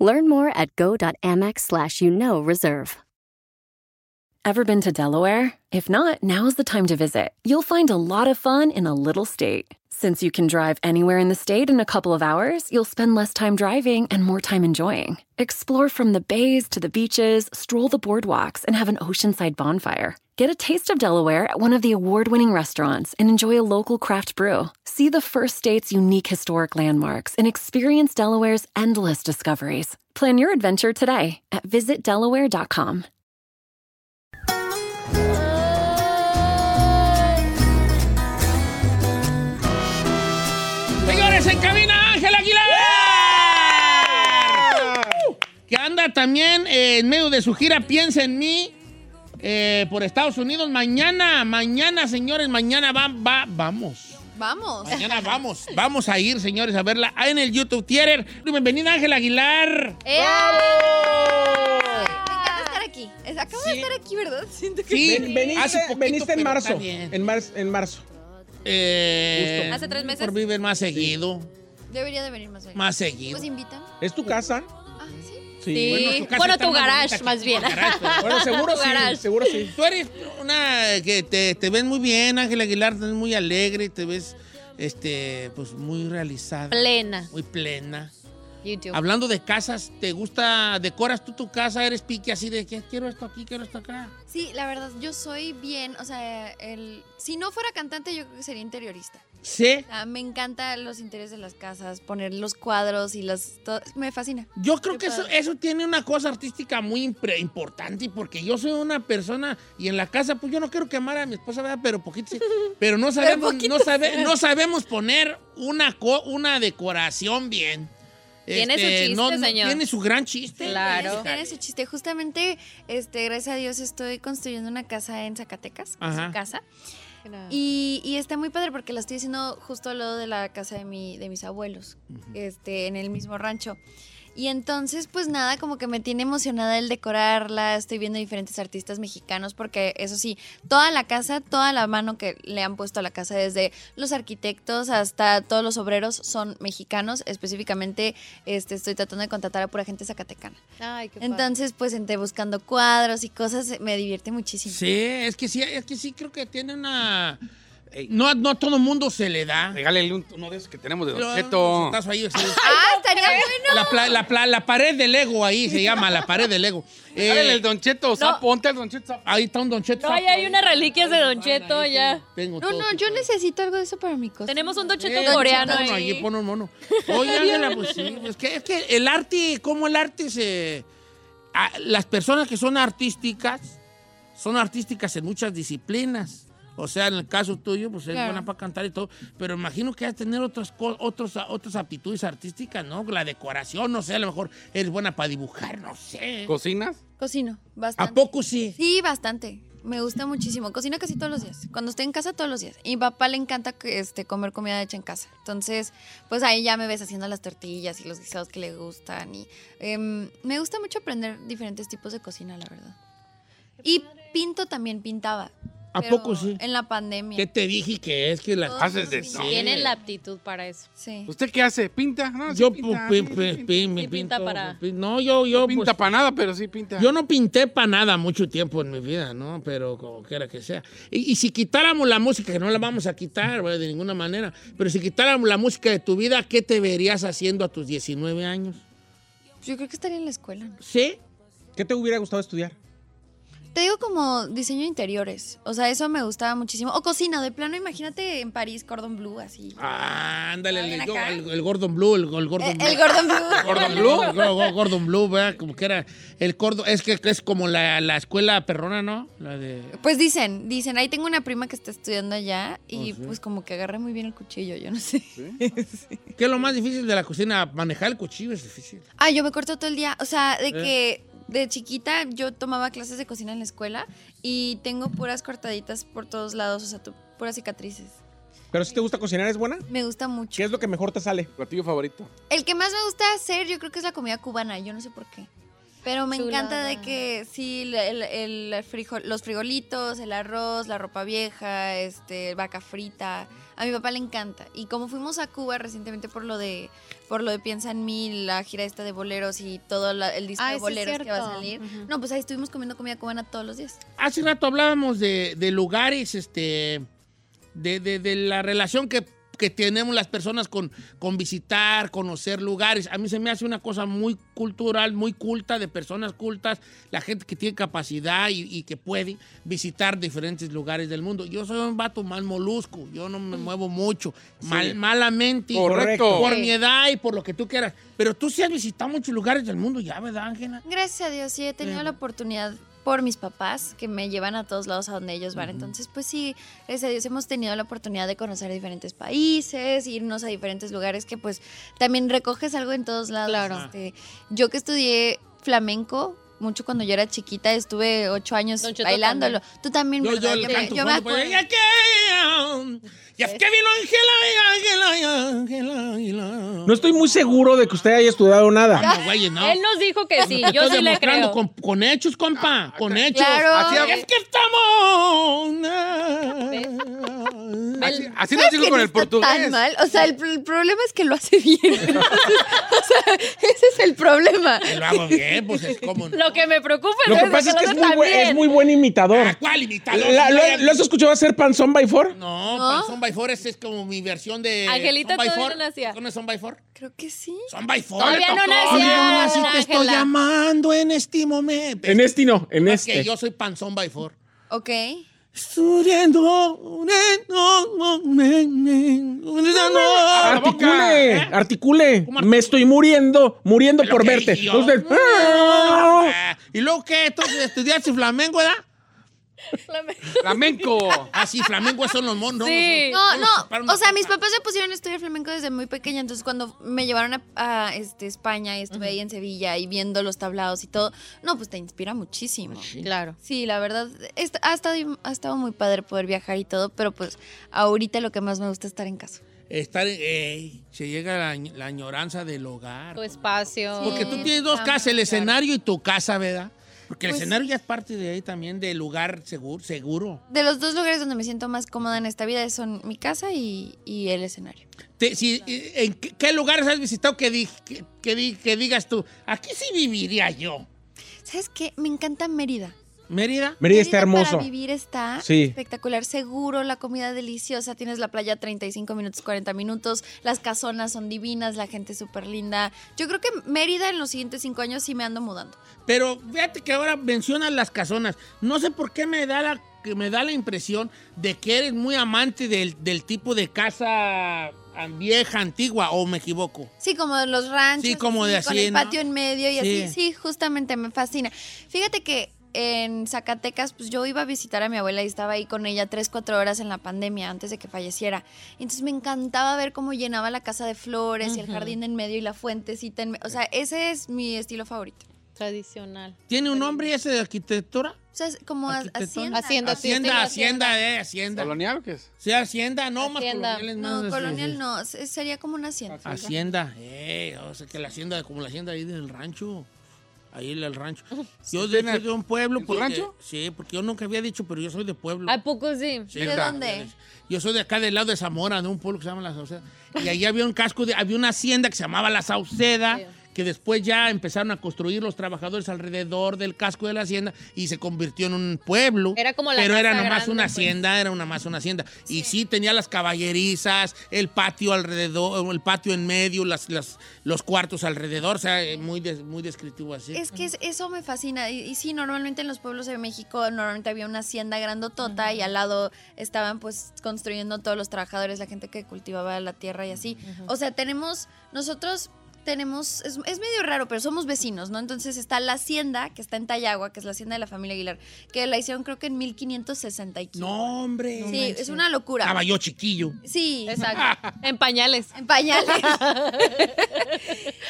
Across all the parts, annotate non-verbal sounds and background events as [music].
Learn more at go.amex slash you know reserve. Ever been to Delaware? If not, now's the time to visit. You'll find a lot of fun in a little state. Since you can drive anywhere in the state in a couple of hours, you'll spend less time driving and more time enjoying. Explore from the bays to the beaches, stroll the boardwalks, and have an oceanside bonfire. Get a taste of Delaware at one of the award winning restaurants and enjoy a local craft brew. See the first state's unique historic landmarks and experience Delaware's endless discoveries. Plan your adventure today at visitdelaware.com. Señores, en cabina Ángel Aguilar. Que anda también eh, en medio de su gira Piensa en mí eh, por Estados Unidos. Mañana, mañana, señores, mañana va, va, vamos. Vamos. Mañana vamos, vamos a ir, señores, a verla en el YouTube Theater. Bienvenida, Ángel Aguilar. ¡Eh! Estar aquí. Acabo Sí. de estar aquí, ¿verdad? Siento que Sí, Ven- veniste, hace poquito, veniste en marzo. En, mar- en marzo. Eh, Justo. Hace tres meses. Por vivir más seguido, debería de venir más hoy. más seguido. Pues invitan. ¿Es tu casa? Sí. Sí. Bueno, tu casa Bueno, tu garage, bonita más tu bien. garage, pero- Bueno, [laughs] seguro sí. Garage. Seguro sí. Tú eres una que te, te ves muy bien, Ángel Aguilar, te ves muy alegre, te ves este, pues muy realizada, Plena. muy plena. YouTube. Hablando de casas, ¿te gusta, decoras tú tu casa? ¿Eres pique así de que quiero esto aquí, quiero esto acá? Sí, la verdad, yo soy bien, o sea, el, si no fuera cantante, yo creo que sería interiorista. Sí. O sea, me encantan los interiores de las casas, poner los cuadros y las... todo- me fascina. Yo creo Qué que eso, eso tiene una cosa artística muy impre- importante porque yo soy una persona y en la casa, pues yo no quiero quemar a mi esposa, ¿verdad? pero poquito sí. [laughs] Pero no sabemos, no, sabe- no sabemos poner una, co- una decoración bien. Este, Tiene su chiste, no- no- señor. Tiene su gran chiste. Claro. Tiene su chiste. Justamente, este, gracias a Dios, estoy construyendo una casa en Zacatecas, que es Ajá. su casa. Y, y está muy padre porque la estoy haciendo justo al lado de la casa de, mi, de mis abuelos, este, en el mismo rancho. Y entonces, pues nada, como que me tiene emocionada el decorarla. Estoy viendo diferentes artistas mexicanos, porque eso sí, toda la casa, toda la mano que le han puesto a la casa, desde los arquitectos hasta todos los obreros, son mexicanos. Específicamente, este, estoy tratando de contratar a pura gente zacatecana. Ay, qué padre. Entonces, pues entre buscando cuadros y cosas, me divierte muchísimo. Sí, es que sí, es que sí creo que tiene una... No, no a todo mundo se le da. Regálele un- uno de esos que tenemos de Pero, Don Cheto. un tazo ahí, sí. [laughs] ¡Ah, estaría bueno! La, pla- la pla- la pared del Lego ahí se llama, la pared del Lego. [laughs] Eh, Regálele el Don Cheto, sapo, ponte al Don Cheto. sapo. ahí está un Don Cheto. No, ya hay unas reliquias de Don Cheto, ya. Tengo No, todo no, yo necesito algo de eso para mi cosa. Tenemos un Don Cheto Eh, coreano ahí. allí, pon un mono. Oye, [laughs] Ángela, pues sí. Es que, es que el arte, como el arte se. a- las personas que son artísticas son artísticas en muchas disciplinas. O sea, en el caso tuyo, pues eres Claro. buena para cantar y todo. Pero imagino que has tener otras, otros, otras aptitudes artísticas, ¿no? La decoración, no sé, a lo mejor eres buena para dibujar, no sé. ¿Cocinas? Cocino, ¿A bastante. poco sí? Sí, bastante. Me gusta muchísimo. Cocino casi todos los días. Cuando estoy en casa, todos los días. Y mi papá le encanta que, este, comer comida hecha en casa. Entonces, pues ahí ya me ves haciendo las tortillas y los guisados que le gustan. Y em, me gusta mucho aprender diferentes tipos de cocina, la verdad. Y pinto también, pintaba. ¿A pero poco sí? En la pandemia. ¿Qué te dije que es que las Haces de sí. todo. Tienen la aptitud para eso. Sí. ¿Usted qué hace? ¿Pinta? No, sí Yo pinta, pi- sí, pi- sí, pi- me Sí, pinta pinto, para- No, yo, yo. No pinta pues, para nada, pero sí pinta. Yo no pinté para nada mucho tiempo en mi vida, ¿no? Pero como quiera que sea. Y, y si quitáramos la música, que no la vamos a quitar ¿verdad? de ninguna manera, pero si quitáramos la música de tu vida, ¿qué te verías haciendo a tus 19 años? Yo creo que estaría en la escuela. ¿no? ¿Sí? ¿Qué te hubiera gustado estudiar? Te digo como diseño de interiores. O sea, eso me gustaba muchísimo. O cocina, de plano, imagínate en París, Cordon Bleu, así. Ah, ándale, ¿Bien el, el- el Gordon Blue, el, el Gordon Eh, Blue. [laughs] el Gordon Bleu. ¿Gordon Blue? Gordon Blue, ¿verdad? Como que era el Gordon, es que es como la, la escuela perrona, ¿no? La de... Pues dicen, dicen, ahí tengo una prima que está estudiando allá y Oh, sí. pues como que agarra muy bien el cuchillo, yo no sé. [laughs] ¿Qué es lo más difícil de la cocina? Manejar el cuchillo es difícil. Ah, yo me corto todo el día. O sea, de que de chiquita yo tomaba clases de cocina en la escuela y tengo puras cortaditas por todos lados, o sea, tu- puras cicatrices. Pero si te gusta cocinar, ¿es buena? Me gusta mucho. ¿Qué es lo que mejor te sale? Platillo favorito. El que más me gusta hacer, yo creo que es la comida cubana, yo no sé por qué. Pero me encanta de que sí, el, el- el frijol- los frijolitos, el arroz, la ropa vieja, este, vaca frita. A mi papá le encanta. Y como fuimos a Cuba recientemente por lo de por lo de Piensa en mí, la gira esta de boleros y todo la- el disco Ah, de boleros que va a salir. No, pues ahí estuvimos comiendo comida cubana todos los días. Hace rato hablábamos de, de lugares, este, de, de- de la relación que, que tenemos las personas con, con visitar, conocer lugares. A mí se me hace una cosa muy cultural, muy culta, de personas cultas, la gente que tiene capacidad y, y que puede visitar diferentes lugares del mundo. Yo soy un vato más molusco, yo no me muevo mucho, mal- malamente. Correcto. Por Sí. mi edad y por lo que tú quieras. Pero tú sí has visitado muchos lugares del mundo ya, ¿verdad, Ángela? Gracias a Dios, sí he tenido la oportunidad por mis papás que me llevan a todos lados a donde ellos van. Entonces, pues sí, gracias a Dios hemos tenido la oportunidad de conocer diferentes países, irnos a diferentes lugares que pues también recoges algo en todos lados. Claro. Este, yo que estudié flamenco, mucho cuando yo era chiquita, estuve ocho años Don Cheto bailándolo. Tú también, Yo, ¿verdad? yo me- yo acuerdo. Que, ya es que vino Ángela, y Ángela, y Ángela, y la- No estoy muy seguro de que usted haya estudiado nada. No, güey, no. Él nos dijo que sí, yo Estoy sí le creo. con, con hechos, compa, con hechos. Claro. Así Y es que estamos. Así, así ¿Sabes nos dijo que con no el portugués. Tan mal. O sea, el, el problema es que lo hace bien. [laughs] o sea, ese es el problema. Lo hago bien, pues es como. Lo que me preocupa Lo que eso, pasa es que es muy, buen, es muy buen imitador. ¿A cuál imitador? La- No, ¿Lo, lo has escuchado hacer Panzón by Four? No, ¿No? Panzón by Four es, es como mi versión de. Angelita Son by todavía Four. no nacía. ¿Conoces Son by Four? Creo que sí. Son by Four. Todavía no nacía, nací, te estoy llamando en este momento. En este no, en este. yo soy Panzón by Four. Ok. Estudiando. Articule, articule. ¿Cómo Me estoy muriendo, muriendo por verte. yo- Usted- Ah, ¿Y luego qué? Entonces estudiaste flamenco, ¿verdad? Flamenco. Ah, sí, flamenco son los monos. Sí. No, no. O sea, mis papás se pusieron a estudiar flamenco desde muy pequeña. Entonces, cuando me llevaron a, a, este, España y estuve ahí en Sevilla y viendo los tablados y todo, no, pues te inspira muchísimo. Claro. Sí, la verdad, ha estado, ha estado muy padre poder viajar y todo, pero pues ahorita lo que más me gusta es estar en casa. Estar, ey, se llega la, la añoranza del hogar. Tu espacio. Porque tú tienes dos casas, el escenario y tu casa, ¿verdad? Porque el Pues- escenario ya es parte de ahí también, del lugar seguro. seguro. De los dos lugares donde me siento más cómoda en esta vida son mi casa y, y el escenario. Te- si, eh, ¿En qué, qué lugares has visitado que, di- que, que di- que digas tú, aquí sí viviría yo? ¿Sabes qué? Me encanta Mérida. ¿Mérida? Mérida está hermoso. Para vivir está Sí. espectacular, seguro, la comida deliciosa, tienes la playa 35 minutos, 40 minutos, las casonas son divinas, la gente es súper linda. Yo creo que Mérida en los siguientes cinco años sí me ando mudando. Pero fíjate que ahora mencionas las casonas. No sé por qué me da la, que me da la impresión de que eres muy amante del, del tipo de casa vieja, antigua, o me equivoco. Sí, como de los ranchos. Sí, como de Con así, el ¿no? patio en medio y Sí. así. Sí, justamente me fascina. Fíjate que en Zacatecas, pues yo iba a visitar a mi abuela y estaba ahí con ella tres, cuatro horas en la pandemia antes de que falleciera. Entonces me encantaba ver cómo llenaba la casa de flores y el jardín en medio y la fuentecita en medio. O sea, ese es mi estilo favorito. Tradicional. ¿Tiene un nombre ese de arquitectura? O sea, es como hacienda. Hacienda, Hacienda, hacienda, eh, hacienda. ¿Colonial o qué es? Sí, hacienda, no, más Hacienda. colonial es más No, colonial no, se- sería como una hacienda. Hacienda, eh, o sea que la hacienda, como la hacienda ahí del rancho. Ahí en el rancho. Yo ¿Sí de, soy de un pueblo. en tu porque- rancho? Sí, porque yo nunca había dicho, pero yo soy de pueblo. ¿A poco sí? Sí, ¿De dónde? Yo soy de acá del lado de Zamora, de un pueblo que se llama La Sauceda. Y ahí había un casco, de, había una hacienda que se llamaba La Sauceda, Sí. Que después ya empezaron a construir los trabajadores alrededor del casco de la hacienda y se convirtió en un pueblo. Era como la Pero era nomás grande, una pues. hacienda, era una más una hacienda. Y sí tenía las caballerizas, el patio alrededor, el patio en medio, las, las- los cuartos alrededor, o sea, eh, muy, des- muy descriptivo así. Es que es- eso me fascina. Y, y sí, normalmente en los pueblos de México normalmente había una hacienda grandotota y al lado estaban pues construyendo todos los trabajadores, la gente que cultivaba la tierra y así. O sea, tenemos nosotros tenemos, es, es medio raro, pero somos vecinos, ¿no? Entonces está la hacienda, que está en Tayagua, que es la hacienda de la familia Aguilar, que la hicieron creo que en 1560 y quince. No, hombre. Sí, es una locura. Estaba yo chiquillo. Sí, Exacto. [laughs] en pañales. en pañales. [laughs]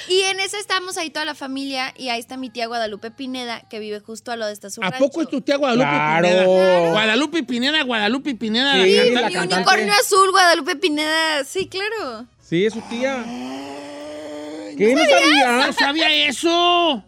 y en esa estamos ahí toda la familia y ahí está mi tía Guadalupe Pineda, que vive justo al lado de esta su ¿A rancho. poco es tu tía Guadalupe Claro. Pineda? Guadalupe Pineda, Guadalupe Pineda. Sí, la la. Mi unicornio azul, Guadalupe Pineda. Sí, claro. Sí, es su tía. ¿Qué no sabía? [laughs] No sabía eso.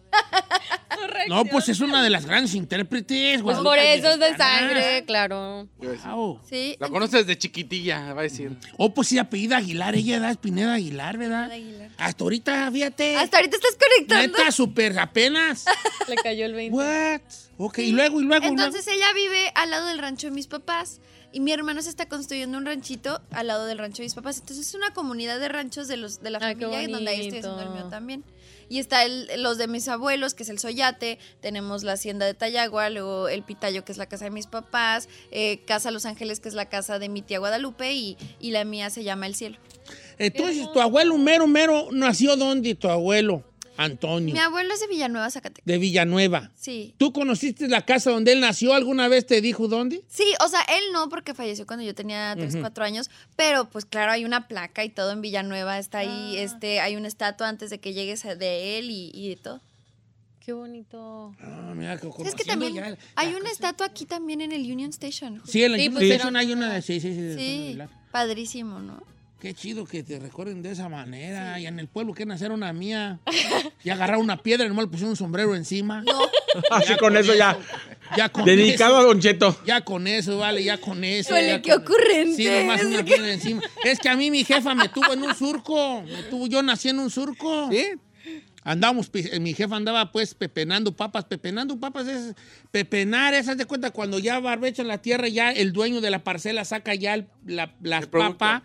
No, pues es una de las grandes intérpretes. Pues por eso es de sangre, claro. Wow. Sí. La conoces de chiquitilla, va a decir. Oh, pues sí, apellida Aguilar. Ella da Pineda Aguilar, ¿verdad? Aguilar. Hasta ahorita, fíjate. Hasta ahorita estás conectando. Neta, súper apenas. Le cayó el 20. What? Ok, y luego, y luego. y Entonces ella vive al lado del rancho de mis papás y mi hermano se está construyendo un ranchito al lado del rancho de mis papás. Entonces es una comunidad de ranchos de los de la Ay, qué familia donde ahí estoy haciendo el mío también. Y está el- los de mis abuelos, que es el Soyate, tenemos la hacienda de Tayagua, luego el Pitayo, que es la casa de mis papás, eh, Casa Los Ángeles, que es la casa de mi tía Guadalupe, y, y la mía se llama El Cielo. Entonces, tu abuelo mero, mero, nació dónde, tu abuelo? Antonio. Mi abuelo es de Villanueva, Zacatecas. De Villanueva. Sí. ¿Tú conociste la casa donde él nació? ¿Alguna vez te dijo dónde? Sí, o sea, él no, porque falleció cuando yo tenía 3, 4 años, pero pues claro, hay una placa y todo en Villanueva, está ahí, este, hay una estatua antes de que llegues de él y, y de todo. Qué bonito. Ah, mira, Es que también la hay una estatua aquí también en el Union Station. Sí, en Sí, Union pues, Station hay una. Sí, sí, sí. Sí, padrísimo, ¿no? Qué chido que te recuerden de esa manera. Y en el pueblo que nacer una mía. [laughs] Y agarrar una piedra y nomás le pusieron un sombrero encima. Así con eso ya. Ya con Dedicado a. Don Cheto. Ya con eso, vale, ya con eso. Ya qué con- ocurrente. Sí, nomás una piedra encima. Es que a mí mi jefa me tuvo en un surco. Me tuvo, yo nací en un surco. ¿Sí? Andábamos, pi- mi jefa andaba pues pepenando papas. Pepenando papas es pepenar, esas de cuenta cuando ya barbechan la tierra, ya el dueño de la parcela saca ya el- la, la El producto. papa,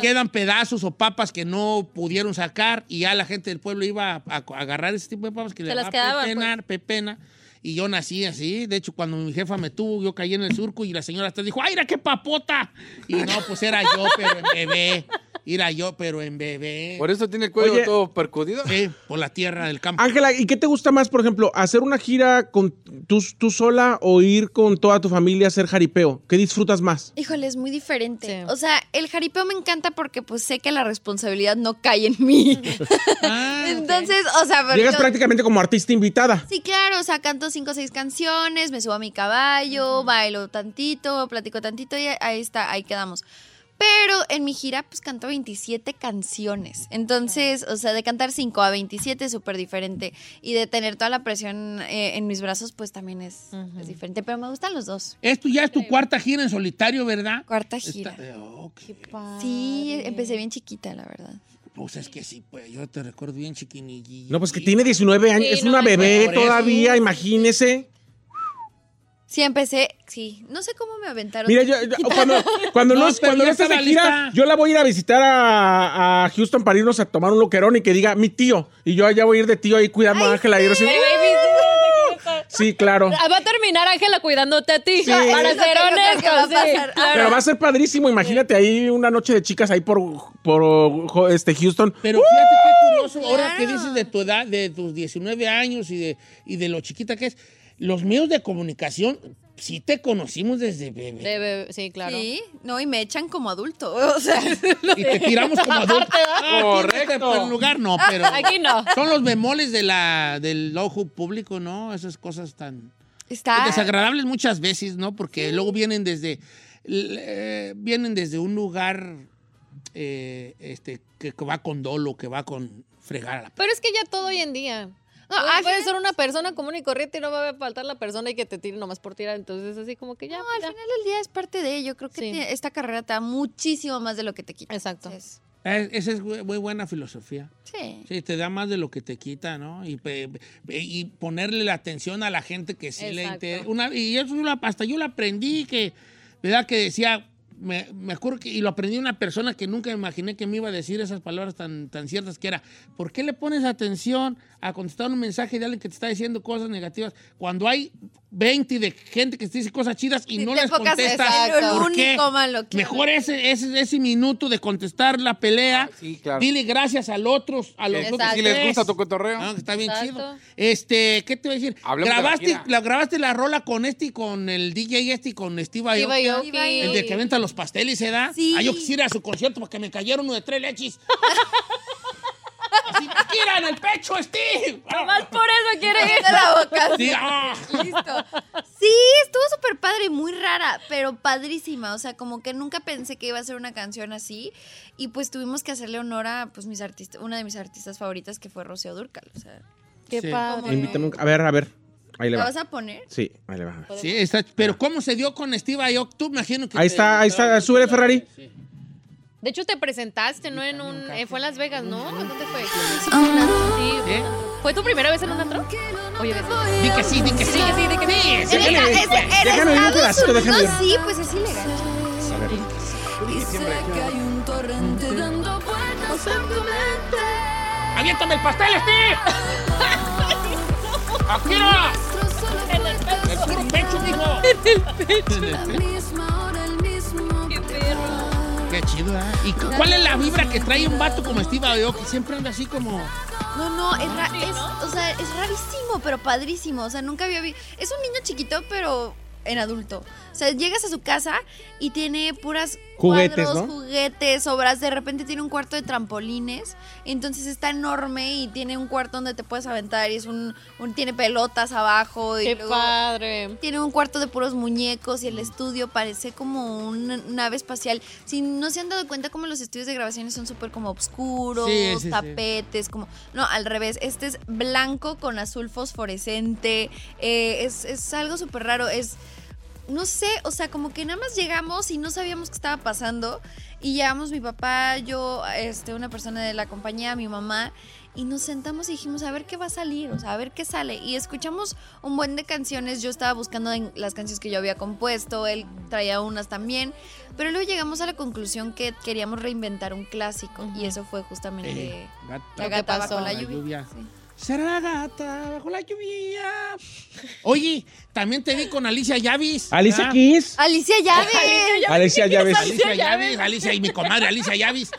quedan pedazos o papas que no pudieron sacar y ya la gente del pueblo iba a, a agarrar ese tipo de papas que Se le las va a quedaban, pepenar, pepena. Y yo nací así. De hecho, cuando mi jefa me tuvo, yo caí en el surco y la señora hasta dijo, ¡ay, mira qué papota! Y no, pues era yo, pero en bebé. Era yo, pero en bebé. Por eso tiene el cuello Oye. todo percudido. Sí, por la tierra del campo. Ángela, ¿y qué te gusta más, por ejemplo, hacer una gira con tú, tú sola o ir con toda tu familia a hacer jaripeo? ¿Qué disfrutas más? Híjole, es muy diferente. Sí. O sea, el jaripeo me encanta porque pues sé que la responsabilidad no cae en mí. Ah. [laughs] Entonces, o sea, pero Llegas yo- prácticamente como artista invitada. Sí, claro, o sea, canto cinco o seis canciones, me subo a mi caballo, bailo tantito, platico tantito y ahí está, ahí quedamos. Pero en mi gira, pues canto 27 canciones. Entonces, o sea, de cantar 5 a 27 es súper diferente. Y de tener toda la presión eh, en mis brazos, pues también es, es diferente. Pero me gustan los dos. Esto ya es tu cuarta gira en solitario, ¿verdad? Cuarta gira. Eh. Sí, empecé bien chiquita, la verdad. Pues es que sí, pues yo te recuerdo bien chiquinillito. No, pues que tiene 19 años, Sí, es no una bebé todavía, imagínese. Sí, empecé, sí. No sé cómo me aventaron. Mira, yo, yo- [laughs] cuando, cuando No, no, pero cuando ya no estés de gira, yo la voy a ir a visitar a, a Houston para irnos a tomar un loquerón y que diga mi tío. Y yo allá voy a ir de tío ahí cuidando a Ángela y así. Sí, claro. Ah, Va a terminar Ángela cuidándote a ti. Sí. Para Eso ser honesto, sí. claro. Pero va a ser padrísimo, imagínate ahí una noche de chicas ahí por, por este Houston. Pero fíjate qué curioso, ahora que dices de tu edad, de tus 19 años y de, y de lo chiquita que es, los medios de comunicación sí te conocimos desde bebé. De bebé, sí, claro. Sí, no, y me echan como adulto. [laughs] O sea, [laughs] Y te tiramos como ¿verdad? Ah, Correcto. por lugar, no, pero [laughs] Aquí no. son los bemoles de la, del ojo público, ¿no? Esas cosas tan está. desagradables muchas veces, ¿no? Porque luego vienen desde, eh, vienen desde un lugar eh, este, que, que va con dolo, que va con fregar a la Pero es que ya todo hoy en día. No, al puedes final- ser una persona común y corriente y no va a faltar la persona y que te tire nomás por tirar. Entonces, así como que ya. No, al ya. final del día es parte de ello. Creo que Sí. esta carrera te da muchísimo más de lo que te quita. Exacto. Entonces, Esa es muy buena filosofía. sí. Sí, te da más de lo que te quita, ¿no? Y, y ponerle la atención a la gente que sí le Exacto. interesa. Una- y eso hasta yo lo aprendí, que, ¿verdad? Que decía, me, me acuerdo que, y lo aprendí una persona que nunca imaginé que me iba a decir esas palabras tan, tan ciertas, que era, ¿por qué le pones atención a contestar un mensaje de alguien que te está diciendo cosas negativas cuando hay 20 de gente que te dice cosas chidas y no enfocas contestas. ¿Por qué? único malo que Mejor ese, ese, ese minuto de contestar la pelea. Ah, sí, claro. Dile gracias al otro, a los Que otros si les gusta tu cotorreo. Ah, está bien Exacto. chido. Este, ¿qué te voy a decir? Hablemos de la grabaste, la, grabaste la rola con este y con el DJ este y con Steve Aoki. Steve Aoki. El de que venta los pasteles, ¿eh? da? Sí. Ah, yo quisiera ir a su concierto porque me cayeron uno de tres leches. [laughs] ¡Tira en el pecho, Steve! Más por eso quiere ir. de la boca. [laughs] Sí, ah. Listo. Sí, estuvo súper padre, muy rara, pero padrísima. O sea, como que nunca pensé que iba a ser una canción así. Y pues tuvimos que hacerle honor a pues, mis artistas, una de mis artistas favoritas que fue Rocío Durcal. O sea, Qué Sí. padre. Invítame un- A ver, a ver. Ahí le ¿la va. vas a poner? Sí, ahí le va. Sí, está, pero ¿cómo se dio con Steve Aoki? Tú me imagino que... Ahí te- está, ahí está. Súbele, Ferrari. Sí. De hecho, te presentaste, ¿no? En un. eh, fue en Las Vegas, ¿no? ¿Dónde fue? Sí. ¿Eh? ¿Fue tu primera vez en un antro? Oye, ves. Di que sí, di que sí. Sí, que sí, di que sí. Sí, En, sí, esta- sí. es- en déjame un Estados pedacito, déjame Unidos oír. sí, pues es ilegal. A ver. ¡Aviéntame el pastel, Steve! [laughs] ¡Aquí no! ¡El pecho, mijo! Qué chido, ¿eh? ¿Y cu- cuál es la vibra que trae un vato como Steve Aoki? Siempre anda así como... No, no, es, ra- es- o sea, es rarísimo, pero padrísimo. O sea, nunca había visto. Es un niño chiquito, pero en adulto. O sea, llegas a su casa y tiene puras Juguetes, cuadros, ¿no? juguetes, obras. De repente tiene un cuarto de trampolines. Entonces está enorme y tiene un cuarto donde te puedes aventar y es un, un- tiene pelotas abajo. Y Qué luego padre. tiene un cuarto de puros muñecos y el estudio parece como una nave espacial. Si no se han dado cuenta como los estudios de grabaciones son súper como oscuros, Sí, sí, sí. tapetes, como... No, al revés, este es blanco con azul fosforescente, eh, es, es algo súper raro, es... No sé, o sea, como que nada más llegamos y no sabíamos qué estaba pasando. Y llegamos mi papá, yo, este, una persona de la compañía, mi mamá, y nos sentamos y dijimos, a ver qué va a salir, o sea, a ver qué sale. Y escuchamos un buen de canciones, yo estaba buscando en las canciones que yo había compuesto, él traía unas también, pero luego llegamos a la conclusión que queríamos reinventar un clásico, y eso fue justamente Eh, gata. La gata pasó? bajo la La lluvia. lluvia. Sí. Será la gata bajo la lluvia. Oye, también te vi con Alicia Yavis. Alicia. Keys. Alicia Llave. Alicia Llaves. Alicia Yavis, Alicia y mi comadre Alicia Yavis,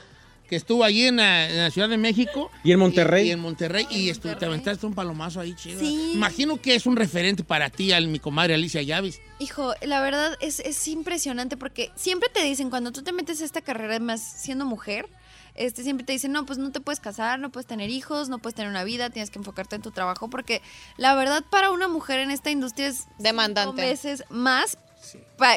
que estuvo allí en la, en la Ciudad de México. Y en Monterrey. Y, en Monterrey. Y estu- te Monterrey. aventaste un palomazo ahí, chido. Sí. Imagino que es un referente para ti, al, mi comadre Alicia Yavis. Hijo, la verdad es, es impresionante porque siempre te dicen, cuando tú te metes a esta carrera más siendo mujer, este, siempre te dicen, no, pues no te puedes casar, no puedes tener hijos, no puedes tener una vida, tienes que enfocarte en tu trabajo, porque la verdad para una mujer en esta industria es Demandante. veces más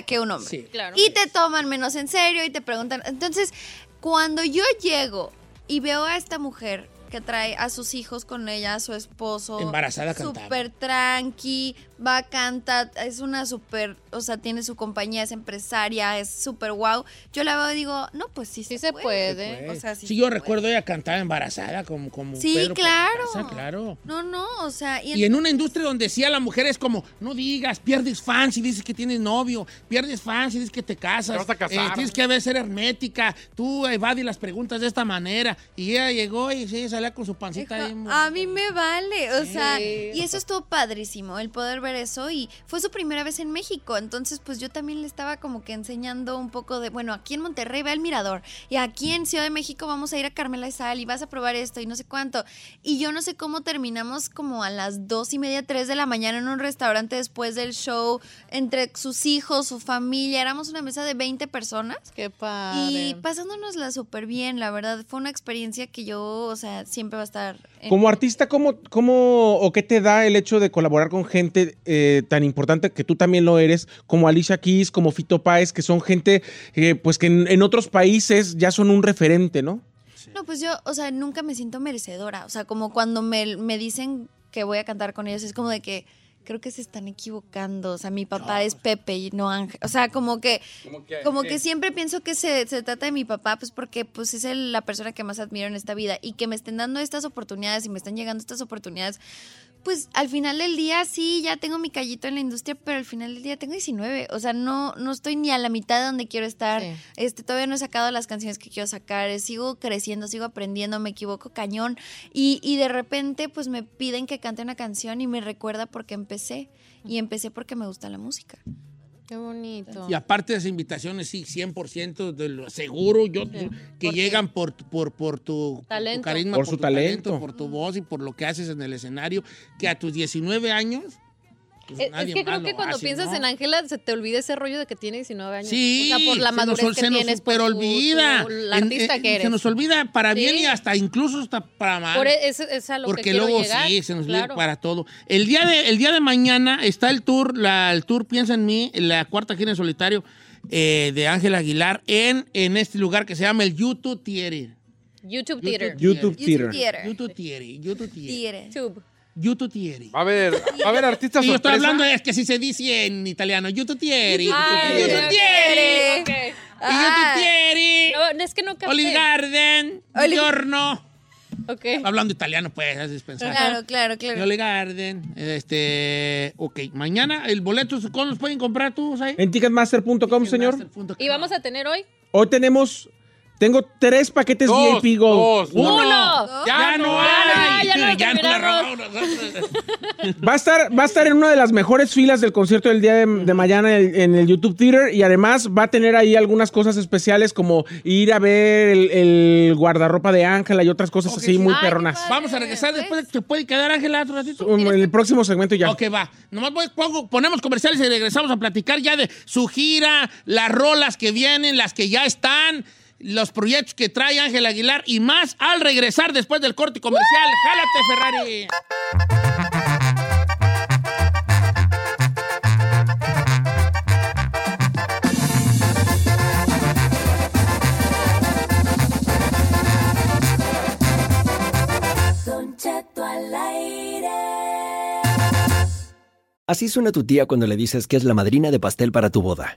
que un hombre. Sí. Claro. Y te toman menos en serio y te preguntan. Entonces, cuando yo llego y veo a esta mujer que trae a sus hijos con ella, a su esposo. Embarazada cantando. Súper tranqui, va, canta, es una súper, o sea, tiene su compañía, es empresaria, es súper guau. Yo la veo y digo, no, pues sí, Sí se puede. O sea, sí sí, se yo puede. recuerdo ella cantaba embarazada como, como Sí, Pedro claro. casa, claro. No, no, o sea, y, Y en una industria donde sí a la mujer es como, no digas, pierdes fans y dices que tienes novio, pierdes fans y dices que te casas, Te vas a casar. eh, tienes que haber ser hermética, tú evades las preguntas de esta manera. Y ella llegó y sí, salía con su pancita ahí. Dijo, a mí me vale, o sea, y eso estuvo padrísimo, el poder ver eso y fue su primera vez en México, entonces pues yo también le estaba como que enseñando un poco de, bueno, aquí en Monterrey va el Mirador y aquí en Ciudad de México vamos a ir a Carmela y Sal y vas a probar esto y no sé cuánto. Y yo no sé cómo terminamos como a las dos y media, tres de la mañana en un restaurante después del show, entre sus hijos, su familia, éramos una mesa de 20 personas. Qué padre. Y pasándonosla súper bien, la verdad. Fue una experiencia que yo, o sea, siempre va a estar. Como artista, ¿cómo, ¿cómo o qué te da el hecho de colaborar con gente eh, tan importante que tú también lo eres, como Alicia Keys, como Fito Páez, que son gente eh, pues que en, en otros países ya son un referente, ¿no? No, pues yo, o sea, nunca me siento merecedora. O sea, como cuando me, me dicen que voy a cantar con ellos, es como de que creo que se están equivocando. O sea, mi papá es Pepe y no Ángel. O sea, como que, como que siempre pienso que se, se trata de mi papá, pues porque pues es el- la persona que más admiro en esta vida. Y que me estén dando estas oportunidades y me están llegando estas oportunidades pues al final del día sí, ya tengo mi callito en la industria, pero al final del día tengo 19. O sea, no, no estoy ni a la mitad de donde quiero estar. Sí. Este, todavía no he sacado las canciones que quiero sacar. Sigo creciendo, sigo aprendiendo, me equivoco cañón. Y, y de repente, pues me piden que cante una canción y me recuerda porque empecé. Y empecé porque me gusta la música. Qué bonito. Y aparte de las invitaciones, sí, 100% de lo seguro yo, que llegan por, por, por tu, carisma, Por su tu talento. por tu voz y por lo que haces en el escenario, que a tus 19 años... pues, Es, es que creo que cuando piensas ¿no? en Ángela se te olvida ese rollo de que tiene 19 años. Sí, o sea, por la se madurez nos, que se nos tienes. super por tu- olvida. tu- la artista en- que eres. Se nos olvida para bien Sí. y hasta incluso hasta para mal. Por e- es, es a lo que porque luego llegar. sí, se nos olvida claro. para todo. El día de, el día de mañana está el tour, la, el tour Piensa en mí, la cuarta gira en solitario eh, de Ángel Aguilar en, en este lugar que se llama el YouTube Theater. YouTube Theater. YouTube Theater. Theater. YouTube Theater, YouTube Theater. Theater. YouTube. YouTube Theater. Va a va a haber artistas Y yo estoy sorpresa. hablando es que si se dice en italiano, YouTube Theater. Ay, YouTube ok, Theater. ok. Y YouTube Theater. No, es que no capté. Olive Garden. Oli- Giorno. Ok. Hablando italiano, pues, haces pensar. Claro, claro, claro. Olive Garden. Este. Ok, mañana el boleto, ¿cómo los pueden comprar tú, Zay? En ticketmaster.com, señor. ¿Y vamos a tener hoy? Hoy tenemos, tengo tres paquetes Dos, VIP Gold. dos. ¡Uno! ¡Uno! ¡Ya no no hay! Ya no Ya. Va a estar, va a estar en una de las mejores filas del concierto del día de, de mañana en el, en el YouTube Theater y además va a tener ahí algunas cosas especiales como ir a ver el, el guardarropa de Ángela y otras cosas así muy Ay, perronas. Vamos a regresar después. ¿Te puede quedar, Ángela, otro ratito? Um, En el próximo segmento ya. Ok, va. Nomás voy- pongo- ponemos comerciales y regresamos a platicar ya de su gira, las rolas que vienen, las que ya están, los proyectos que trae Ángel Aguilar y más al regresar después del corte comercial. ¡Jálate, Ferrari! Así suena tu tía cuando le dices que es la madrina de pastel para tu boda.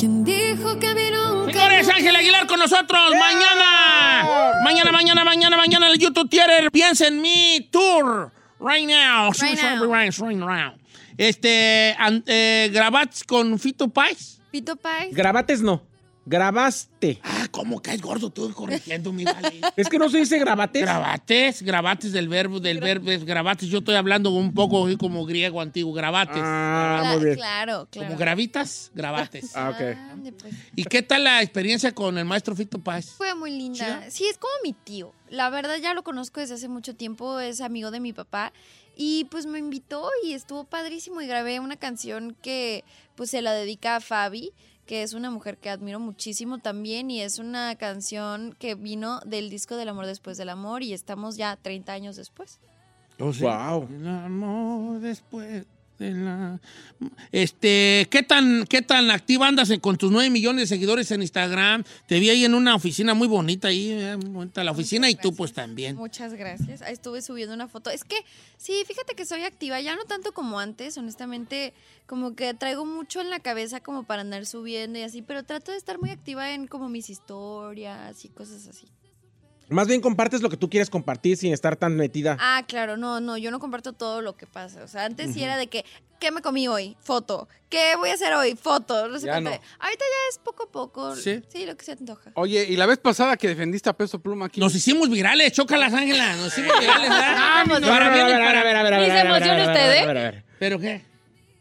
¿Quién dijo que nunca Señores, Ángel Aguilar con nosotros mañana. Mañana, mañana, mañana, mañana en el YouTube Theater. Piensa en mí, tour. Right now. Right now. Right, right now. Este, an- eh, ¿grabaste con Fito Pais? Pito Pais? Grabates no. Grabaste. Ah, ¿cómo caes gordo tú corrigiendo, mi vale? [laughs] Es que no se dice grabates. Grabates, grabates del verbo, del verbo, es grabates. Yo estoy hablando un poco como griego antiguo, grabates. Ah, muy bien. Claro, claro. Como gravitas, grabates. Ah, ok. Ande, pues. ¿Y qué tal la experiencia con el maestro Fito Pais? Fue muy linda. ¿Chida? Sí, es como mi tío. La verdad ya lo conozco desde hace mucho tiempo, es amigo de mi papá y pues me invitó y estuvo padrísimo y grabé una canción que pues se la dedica a Fabi, que es una mujer que admiro muchísimo también y es una canción que vino del disco del amor después del amor y estamos ya 30 años después. Wow. El amor después de la... Este, ¿qué tan, ¿qué tan activa andas con tus 9 millones de seguidores en Instagram? Te vi ahí en una oficina muy bonita ahí, eh, muy bonita la oficina y tú pues también. Muchas gracias. Ahí estuve subiendo una foto. Es que sí, fíjate que soy activa, ya no tanto como antes, honestamente, como que traigo mucho en la cabeza como para andar subiendo y así, pero trato de estar muy activa en como mis historias y cosas así. Más bien compartes lo que tú quieres compartir sin estar tan metida. Ah, claro, no, no, yo no comparto todo lo que pasa. O sea, antes sí era de que, ¿qué me comí hoy? Foto. ¿Qué voy a hacer hoy? Foto. No sé Ya cuánto. no. Ahorita ya es poco a poco. ¿Sí? Sí, lo que se antoja. Oye, y la vez pasada que defendiste a Peso Pluma aquí. Nos hicimos virales, chócalas, Ángela. Nos hicimos virales. Ah, No, no, no, Para a ver, a ver, a ver, a ver, Ni ver, se a ver, a ver, emocione a ver, usted, a ver, ¿eh? a ver, a ver. ¿Pero qué?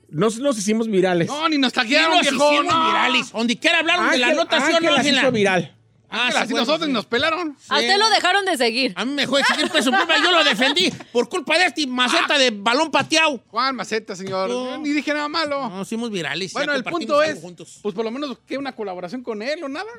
Nos, nos hicimos virales. No, ni nos ¿Quién taguearon, nos viejo. hicimos no. virales? Donde quiera hablaron de la Ángel- anotación, Ángel las Ángela. hizo viral. Ah, sí, nosotros sí. nos pelaron. A usted lo dejaron de seguir. A mí me dejó de seguir peso pluma, yo lo defendí por culpa de este maceta de balón pateado. Juan Maceta, señor. No. Ni dije nada malo. Nos hicimos virales. bueno, el punto es, juntos. pues por lo menos que una colaboración con él o nada.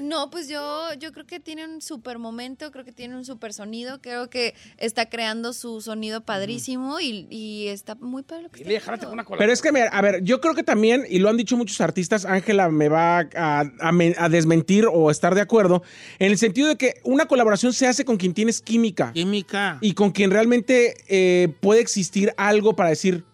No, pues yo, yo creo que tiene un super momento, creo que tiene un super sonido, creo que está creando su sonido padrísimo y, y está muy padre lo que está Dile, jálate haciendo. con una Pero es que, mira, a ver, yo creo que también, y lo han dicho muchos artistas, Ángela me va a, a me- a desmentir o estar de acuerdo, en el sentido de que una colaboración se hace con quien tienes química Química. y con quien realmente eh, puede existir algo para decir,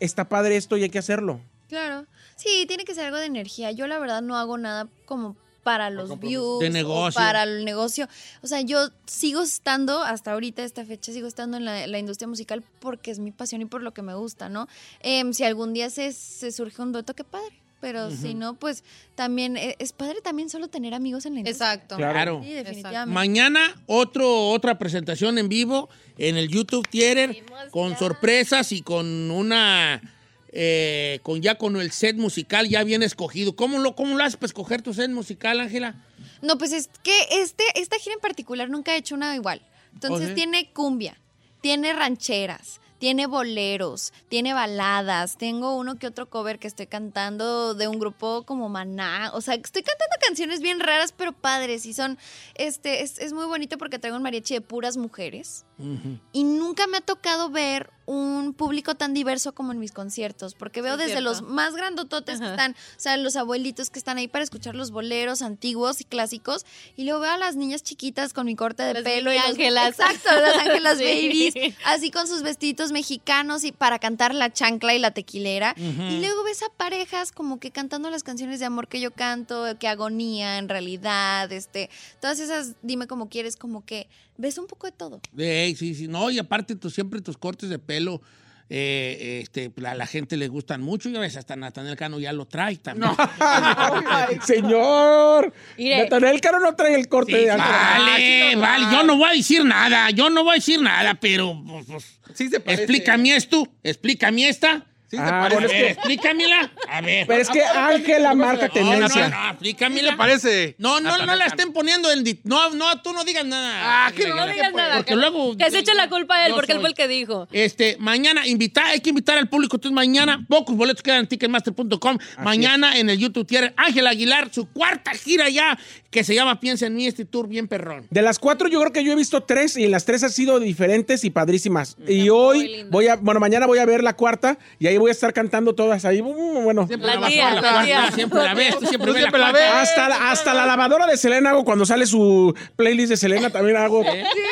está padre esto y hay que hacerlo. Claro. Sí, tiene que ser algo de energía. Yo la verdad no hago nada como para los views De o para el negocio. O sea, yo sigo estando, hasta ahorita, esta fecha, sigo estando en la, la industria musical porque es mi pasión y por lo que me gusta, ¿no? Em, si algún día se, se surge un dueto, qué padre. Pero si no, pues también eh, es padre también solo tener amigos en la industria. Exacto. Claro. Sí, definitivamente. Mañana otro, otra presentación en vivo en el YouTube Theater con sorpresas y con una eh, con ya con el set musical ya bien escogido. ¿Cómo lo, cómo lo haces para escoger tu set musical, Ángela? No, pues es que este, esta gira en particular nunca he hecho una igual. Entonces tiene cumbia, tiene rancheras, tiene boleros, tiene baladas. Tengo uno que otro cover que estoy cantando de un grupo como Maná. O sea, estoy cantando canciones bien raras, pero padres. Y son, este, es, es muy bonito porque traigo un mariachi de puras mujeres. Y nunca me ha tocado ver un público tan diverso como en mis conciertos, porque veo Sí, desde cierto. los más grandototes que están, o sea, los abuelitos que están ahí para escuchar los boleros antiguos y clásicos, y luego veo a las niñas chiquitas con mi corte de Las pelo y ángelas. exacto, las ángelas [laughs] Sí. babies, así con sus vestidos mexicanos y para cantar la chancla y la tequilera, y luego ves a parejas como que cantando las canciones de amor que yo canto, que agonía en realidad, este, todas esas, dime como quieres, como que ves un poco de todo. Sí, sí. No, y aparte tú, siempre tus cortes de pelo. eh, este, a la gente le gustan mucho. Y a veces hasta Natanel Cano ya lo trae también. [laughs] Ay, señor. Mire. Natanael Caro no trae el corte Sí, de vale, vale. Yo no voy a decir nada. Yo no voy a decir nada, pero. pues, pues, Sí se explícame esto. Explícame esta. Sí se Ah, parece. A ver, explícamela. A ver. Pero es que Ángela marca No, no, tendencia. no, ¿Qué explícamela. te parece? No, no, no la estén poniendo en... No, no, tú no digas nada. Ah, que No digas nada. Porque que- luego... Que se eche la culpa a él, porque él fue el que dijo. Este, mañana invitar, hay que invitar al público. Entonces, mañana, pocos boletos quedan en ticketmaster.com. Mañana en el YouTube Theater, Ángel Aguilar, su cuarta gira ya, que se llama Piensa en mí, este tour bien perrón. De las cuatro, yo creo que yo he visto tres y en las tres han sido diferentes y padrísimas. Y hoy voy a, bueno, mañana voy a ver la cuarta y ahí voy a estar cantando todas ahí. Mm, Bueno, Siempre La vas a tía, la cuarta, tía. siempre la ves, tú siempre Tú ves siempre la la ves. hasta, la- hasta la lavadora de Selena hago cuando sale su playlist de Selena también hago.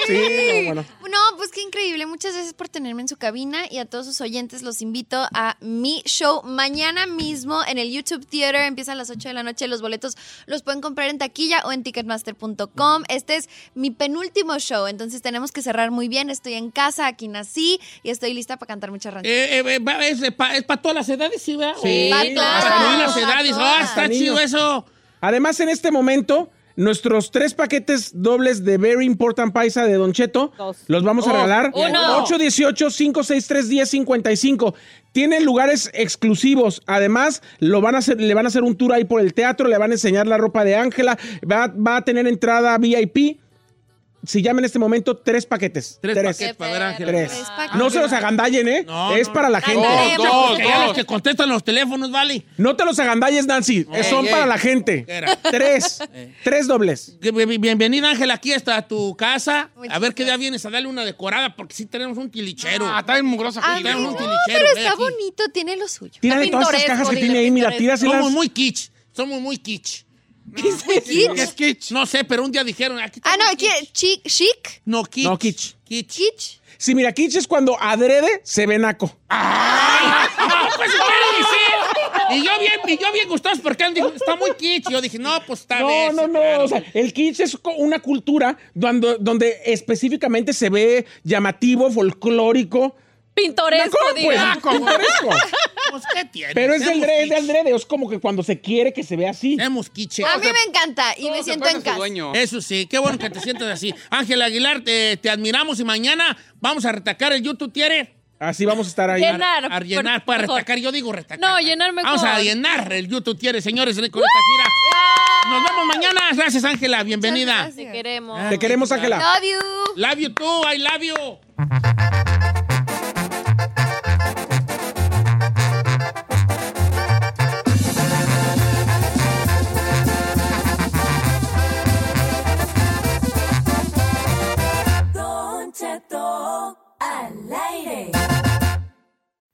Sí, no, bueno. No, pues qué increíble. Muchas gracias por tenerme en su cabina y a todos sus oyentes los invito a mi show mañana mismo en el YouTube Theater. Empieza a las 8 de la noche. Los boletos los pueden comprar en taquilla o en ticketmaster.com. Este es mi penúltimo show, entonces tenemos que cerrar muy bien. Estoy en casa, aquí nací y estoy lista para cantar muchas rancheras. Eh, eh, eh, va- es para todas las edades, ¿sí? ¿verdad? Sí. Claro, todas las edades. Ah, está Para chido eso. Además, en este momento, nuestros tres paquetes dobles de Very Important Paisa de Don Cheto Dos. los vamos a Oh, regalar. uno. 818-563-1055. Tienen lugares exclusivos. Además, lo van a hacer, le van a hacer un tour ahí por el teatro, le van a enseñar la ropa de Ángela, va, va a tener entrada VIP. Si llama en este momento, tres paquetes. Tres, Tres. paquetes para ver a Ángela. Tres. Tres paquetes. No se los agandallen, ¿eh? No, es no, para la no. gente. Dos, dos, dos, ya dos. los que contestan los teléfonos, vale. No te los agandalles, Nancy. Son ey. para la gente. Era. Tres. [laughs] Tres dobles. Bienvenida, Ángela, aquí hasta tu casa. A ver qué día vienes a darle una decorada, porque sí tenemos un tilichero. Ah, está bien mugrosa. Ah, tenemos un no, tilichero. pero está aquí. bonito, tiene lo suyo. Tírale todas esas cajas que tiene ahí, mira, tíraselas. Somos muy kitsch. Somos muy kitsch. [laughs] ¿Qué es kitsch? No sé, pero un día dijeron. Aquí Ah, no, kitsch. chic, No, kitsch. No, kitsch. Kitsch. kitsch. Sí, mira, kitsch es cuando adrede se ve naco. ¡Ay! [laughs] ¡No, pues! Y yo bien, y yo bien gustoso porque él dijo, está muy kitsch. Yo dije, no, pues está No, bien. no, no. O sea, el kitsch es una cultura donde, donde específicamente se ve llamativo, folclórico. Pintoresco, ¿Cómo, pues? diga. Pintoresco. Pues, ¿qué tiene? Pero es del es del adrede. Es como que cuando se quiere que se vea así. Seamos kitsch. A mí me encanta y me siento en casa. Eso sí, qué bueno que te sientas así. Ángel Aguilar, te, te admiramos y mañana vamos a retacar el YouTube, ¿quieres? Así vamos a estar ahí. Llenar. A llenar, por- para mejor. retacar, yo digo retacar. No, llenar mejor. Vamos a llenar el YouTube, ¿quieres, señores, con esta gira? Nos vemos mañana. Gracias, Ángela, bienvenida. Muchas Te gracias. queremos. Te queremos, Ángela. Love you. Love you too, I love you.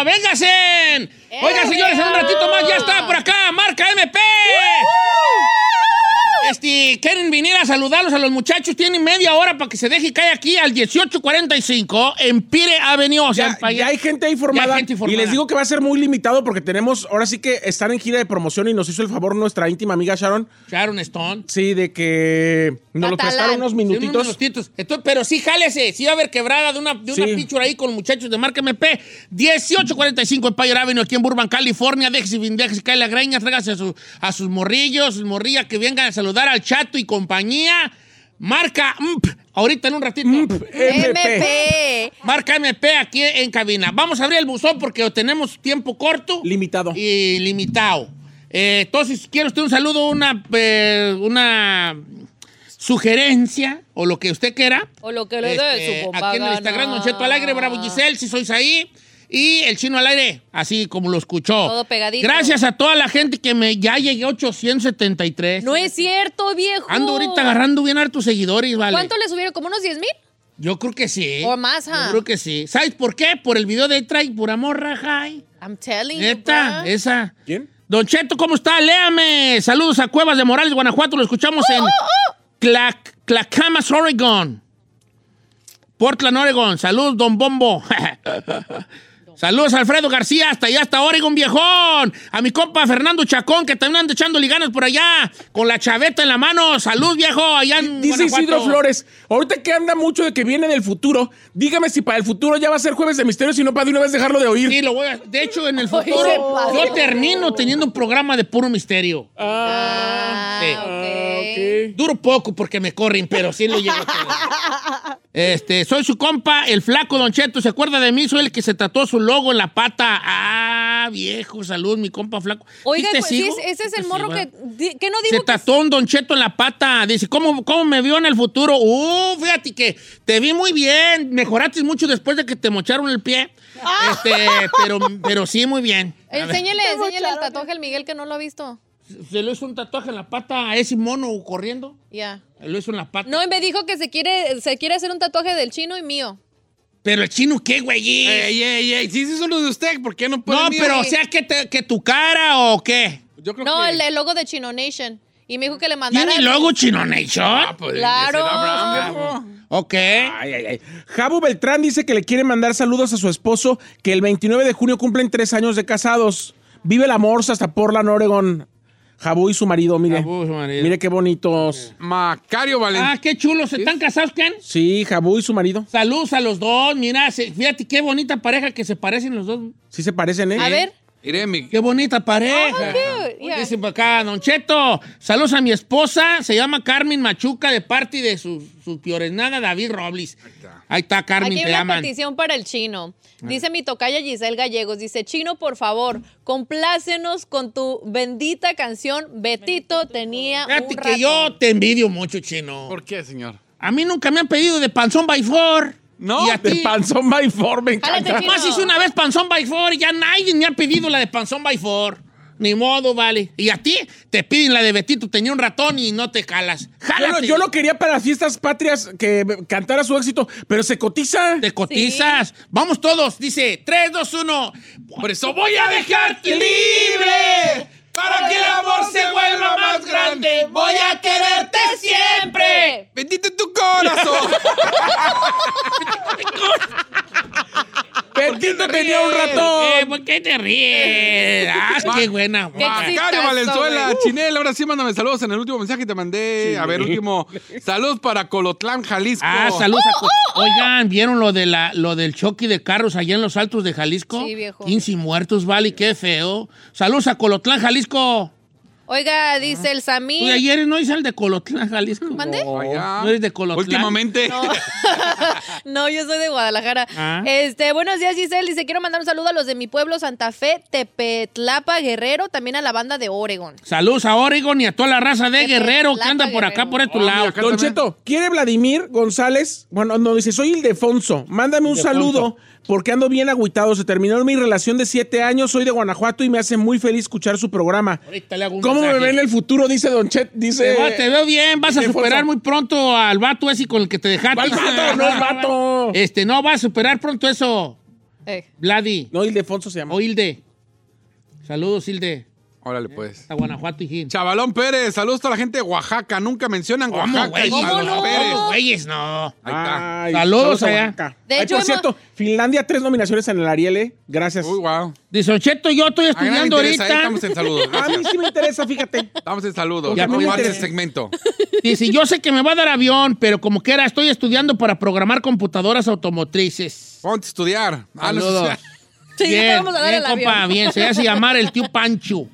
¡Vámonos! ¡Véngase! Oigan, señores, en un ratito más ya está por acá, marca MP. Este, quieren venir a saludarlos a los muchachos. Tienen media hora para que se deje caer aquí al 1845 en Pire Avenue. O sea, Ya, hay gente ahí formada, Ya hay gente Y les digo que va a ser muy limitado porque tenemos, ahora sí que están en gira de promoción y nos hizo el favor nuestra íntima amiga Sharon. Sharon Stone. Sí, de que nos lo Catalán. prestaron unos Sí, unos minutitos. Entonces, pero sí, jálese. Sí va a haber quebrada de una, de una Sí. picture ahí con muchachos de marca MP. 1845 en Empire Avenue, aquí en Burbank, California. Déjese, déjese caer la greña, tráigase a, su- a sus morrillos, sus morrillas que vengan a saludar al chato y compañía. Marca MP. Ahorita en un ratito. MP. Marca MP aquí en cabina. Vamos a abrir el buzón porque tenemos tiempo corto Limitado. y limitado. Eh, entonces, quiero usted un saludo, una, eh, una sugerencia o lo que usted quiera. O lo que le dé Este, su Aquí en el. Instagram, Don Cheto al aire, Bravo Giselle, si sois ahí. Y el chino al aire, así como lo escuchó. Todo pegadito. Gracias a toda la gente que me ya llegué a 873. No es cierto, viejo. Ando ahorita agarrando bien hartos seguidores, ¿vale? ¿Cuánto le subieron? ¿Como unos 10 mil? Yo creo que sí. O más, Yo ¿ah? creo que sí. ¿Sabes por qué? Por el video de Trae Pura Morra, Jai. I'm telling you, Neta, bro. esa. ¿Quién? Don Cheto, ¿cómo está? Léame. Saludos a Cuevas de Morales, Guanajuato. Lo escuchamos Oh, en Clac- Clackamas, Oregon. Portland, Oregon. Saludos, Don Bombo. [laughs] Saludos, Alfredo García, hasta allá, hasta Oregon, viejón. A mi compa Fernando Chacón, que también anda echando liganas por allá, con la chaveta en la mano. Salud, viejo, allá en Dice Guanajuato. Isidro Flores, ahorita que anda mucho de que viene del futuro, dígame si para el futuro ya va a ser jueves de misterio, si no para de una vez dejarlo de oír. Sí, lo voy a... De hecho, en el futuro, yo termino teniendo un programa de puro misterio. Ah, Sí. Duro poco porque me corren, pero sí lo tener. [laughs] Este, soy su compa, el flaco Don Cheto. ¿Se acuerda de mí? Soy el que se tatuó su logo en la pata. Ah, viejo, salud, mi compa flaco. Oiga, ¿Sí te pues, ese es el morro que, que no Se digo que tatuó un Don Cheto en la pata. Dice, ¿cómo, ¿cómo me vio en el futuro? Uh, fíjate que te vi muy bien. Mejoraste mucho después de que te mocharon el pie. Este, pero, pero sí, muy bien. Enséñale, enséñale el tatuaje al Miguel que no lo ha visto. Se le hizo un tatuaje en la pata a ese mono corriendo. Ya. Lo hizo en la pata. No, y me dijo que se quiere, se quiere hacer un tatuaje del chino y mío. Pero el chino, ¿qué, güey? Ey, ey, ey, si eso es lo de usted, ¿por qué no puede No, mío? pero o sea, que, te- que tu cara o qué. Yo creo No, que... el, el logo de Chino Nation. Y me dijo que le mandara. ¿Tiene logo Chino Nation? Ah, pues, Claro. Ok. Ay, ay, ay. Jabu Beltrán dice que le quiere mandar saludos a su esposo, que el 29 de junio cumplen tres años de casados. Vive la morsa hasta Portland, Oregon. Jabú y su marido, mire. Jabú y su marido. Mire qué bonitos. Macario Valentín. Ah, qué chulos. ¿Se están casados, Ken? Sí, Jabú y su marido. Saludos a los dos. Mira, fíjate qué bonita pareja que se parecen los dos. Sí se parecen, ¿eh? A ver. Iré, mi- Qué bonita pareja. cute, yeah. Dice acá, Don Cheto, saludos a mi esposa, se llama Carmen Machuca, de parte de su, su piorenada David Robles. Ahí está, Carmen, Aquí hay te una petición para el chino. Dice mi tocaya Giselle Gallegos, dice, Chino, por favor, complácenos con tu bendita canción Betito tenía Fíjate un que ratón". yo te envidio mucho, chino. ¿Por qué, señor? A mí nunca me han pedido de panzón by four. No, y a De ti. panzón by four, me encanta. Jálate, Más hice una vez panzón by four y ya nadie me ha pedido la de panzón by four. Ni modo, vale. Y a ti te piden la de Betito, tenía un ratón y no te calas. Yo lo, yo lo quería para las fiestas patrias que cantara su éxito, pero se cotiza. Te cotizas. Vamos todos. Dice 3, 2, 1. Por eso voy a dejarte libre. Para que el amor se vuelva más grande. Voy a quererte siempre. ¡Bendito tu corazón! [laughs] Betito tenía un ratón. Eh, ¿Por qué te ríes? [laughs] Ah, qué buena. Macario Valenzuela. Chinel, ahora sí mándame saludos en el último mensaje que te mandé. A ver, último. Saludos para Colotlán, Jalisco. Ah, saludos a... [laughs] Oigan, ¿vieron lo, de la, lo del choque de carros allá en los altos de Jalisco? Sí, viejo. 15 muertos, vale, qué feo. Saludos a Colotlán, Jalisco. Oiga, dice el Oye, Samir. ayer no hice el de Colotlán, Jalisco. ¿No eres de Colotlán? Últimamente. No. [laughs] no, yo soy de Guadalajara. Ah. Este, buenos días, Giselle. Dice, quiero mandar un saludo a los de mi pueblo, Santa Fe, Tepetlapa, Guerrero, también a la banda de Oregon. Saludos a Oregon y a toda la raza de Guerrero que anda por acá, por estos Oh, lados. mira, Don. Cheto, quiere Vladimir González. Bueno, no, dice, soy Ildefonso. Mándame un Ildefonso. saludo porque ando bien agüitado. Se terminó mi relación de siete años. Soy de Guanajuato y me hace muy feliz escuchar su programa. Ahorita le hago un ¿Cómo me ve en el futuro? Dice Don Chet. Te, Dice. va- te veo bien, vas a superar muy pronto al vato ese con el que te dejaste. ¿Cuál vato? No es vato. [laughs] Este, no, vas a superar pronto eso, Eh, Vladi. No, Ildefonso se llama. O Hilde. Saludos, Hilde. Órale, pues. Hasta Guanajuato, hijín. Chavalón Pérez, saludos a toda la gente de Oaxaca. Nunca mencionan ¿Cómo, Oaxaca güey? y ¿Cómo Chavalón no? Pérez. Güeyes, no. Ahí está. Ay, Saludos a allá. Oaxaca. De Ay, hecho, por hemos- cierto, Finlandia, tres nominaciones en el Ariel. ¿eh? Gracias. Uy, wow. Dice, Don Cheto, yo estoy A estudiando interesa, ahí ahorita. Estamos en saludos. A mí sí me interesa, fíjate. Estamos en saludos. Ya, no interesa. segmento. Dice, yo sé que me va a dar avión, pero como quiera, estoy estudiando para programar computadoras automotrices. Ponte a estudiar. Ah, no, Saludos. [laughs] Sí, ya te bien, vamos a dar bien, el compa, avión. bien. Se hace llamar el tío Pancho.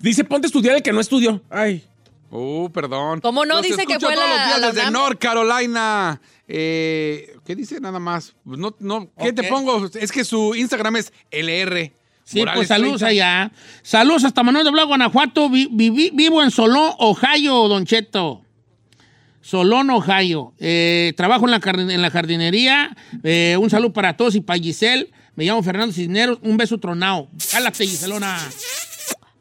Dice, ponte a estudiar el que no estudió. Ay. Uh, perdón. ¿Cómo no? Los Dice que fue todos la- los días la desde. North Carolina. Eh, ¿Qué dice nada más? Pues no, no, ¿Qué te pongo? Es que su Instagram es LR. Sí, Morales pues saludos 30. allá. Saludos hasta Manuel de Blanco, Guanajuato. Vi- vivo en Solón, Ohio, Don Cheto. Solón, Ohio. Eh, trabajo en la, en la jardinería. Eh, un saludo para todos y para Giselle. Me llamo Fernando Cisneros. Un beso tronado. Jálate, Giselona.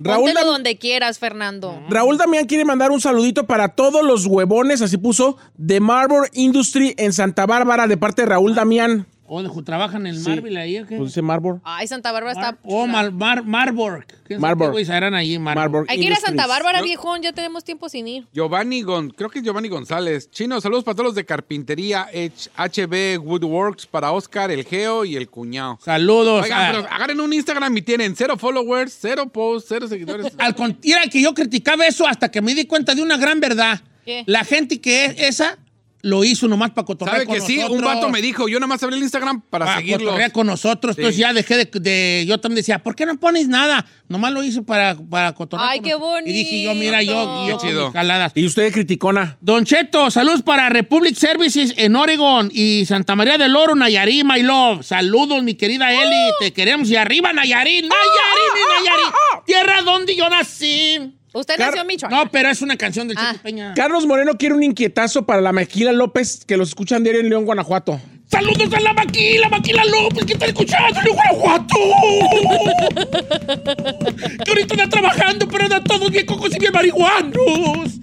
Raúl, Póntelo donde quieras, Fernando. Raúl Damián quiere mandar un saludito para todos los huevones, así puso, de Marble Industry en Santa Bárbara, de parte de Raúl Damián. ¿O de- trabajan en el Sí. Marvel ahí o qué? Pues dice Marble. Ay, Santa Bárbara está... Oh, Mar, Mar- Marburg. ¿Quién sabe Marburg. qué en Marburg? Marble Hay que ir a Santa. Bárbara, Yo- viejón. Ya tenemos tiempo sin ir. Giovanni Gon, creo que es Giovanni González. Chino, saludos para todos los de carpintería H- HB Woodworks, para Oscar, el Geo y el cuñado. Saludos. Oigan, a- pero agarren un Instagram y tienen cero followers, cero posts, cero seguidores. [laughs] Al contrario, que yo criticaba eso hasta que me di cuenta de una gran verdad. ¿Qué? La gente que es esa lo hizo nomás para cotorrear ¿Sabe con que sí? Un vato me dijo, yo nada más abrí el Instagram para Para cotorrear con nosotros. Sí. Entonces ya dejé de, de- Yo también decía, ¿por qué no pones nada? Nomás lo hice para, para cotorrear Ay, con qué nosotros. Y dije yo, mira, yo, bonito. yo chido. mis jaladas. Y usted criticona. Don Cheto, saludos para Republic Services en Oregon y Santa María del Oro, Nayarit, my love. Saludos, mi querida Eli. Te queremos. Y arriba, Nayarit. Nayarit, mi Nayarit. Tierra donde yo nací. Usted Car- nació en Michoacán. No, pero es una canción del Ah. Cheto Peña. Carlos Moreno quiere un inquietazo para la Maquila López, que los escuchan diario en León, Guanajuato. Saludos a la Maquila, Maquila López, que está escuchando en Guanajuato. [laughs] que ahorita está trabajando, pero anda todos bien cocos y bien marihuanos.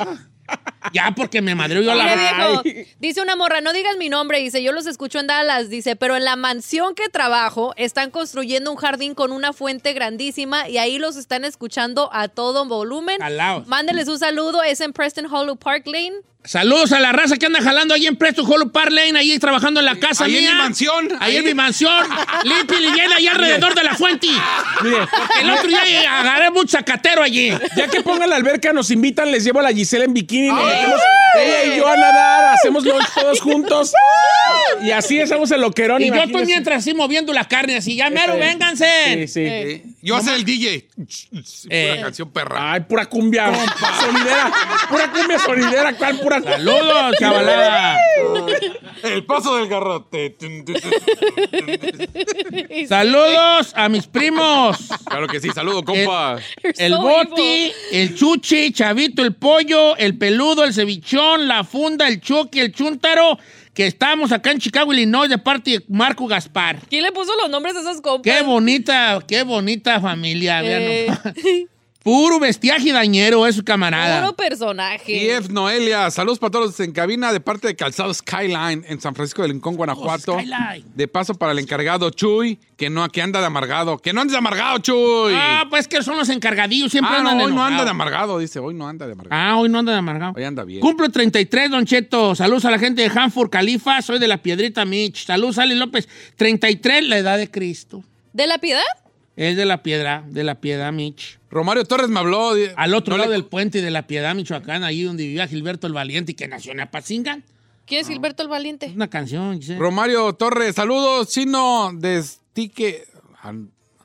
[laughs] ya, porque me madreo yo Mire, la... viejo, Dice una morra, no digas mi nombre, dice, yo los escucho en Dallas, dice, pero en la mansión que trabajo están construyendo un jardín con una fuente grandísima y ahí los están escuchando a todo volumen. Al Mándenles un saludo, es en Preston Hollow Park Lane. Saludos a la raza que anda jalando ahí en Presto Hollow Park Lane, ahí trabajando en la casa Ahí en mía. mi mansión. Ahí, en mi mansión. [laughs] Limpia y llena ahí alrededor de la fuente. El otro día agarré mucho zacatero allí. Ya que pongan la alberca, nos invitan, les llevo a la Gisela en bikini, nos metemos ella y yo a nadar, hacemos lunch todos [laughs] juntos. Y así hacemos el loquerón. Y yo estoy imagínense. mientras así moviendo la carne, así, ya mero, Sí. vénganse. Sí, sí. Yo hacer el DJ. Eh. Pura canción perra. Ay, pura cumbia sonidera. Pura cumbia sonidera, ¿cuál pura? Saludos, chavalada. El paso del garrote. Saludos a mis primos. Claro que sí, saludo, compa. El so Boti, evil. el Chuchi, Chavito, el Pollo, el Peludo, el Cevichón, la Funda, el Chucky, el Chuntaro, que estamos acá en Chicago, Illinois, de parte de Marco Gaspar. ¿Quién le puso los nombres a esos compas? Qué bonita, qué bonita familia, vean Eh. [laughs] Puro bestiaje dañero es su camarada. Puro personaje. Y F. Noelia, saludos para todos en cabina de parte de Calzado Skyline en San Francisco de Rincón, Guanajuato. Oh, Skyline. De paso para el encargado Chuy, que no que anda de amargado. Que no andes de amargado, Chuy. Ah, pues que son los encargadillos, siempre Ah, andan no, hoy no anda de amargado, dice. Hoy no anda de amargado. Ah, hoy no anda de amargado. Hoy anda bien. Cumplo 33, Don Cheto. Saludos a la gente de Hanford, Califa. Soy de la Piedrita Mitch. Saludos, Ali López. 33, la edad de Cristo. ¿De la piedad? Es de la piedra, de la piedra Mitch. Romario Torres me habló. Al otro no lado le- del puente de la Piedad, Michoacán, ahí donde vivía Gilberto el Valiente y que nació en Apazingan. ¿Quién es Gilberto el Valiente? Una canción, Giselle. Romario Torres, saludos, chino de Tique.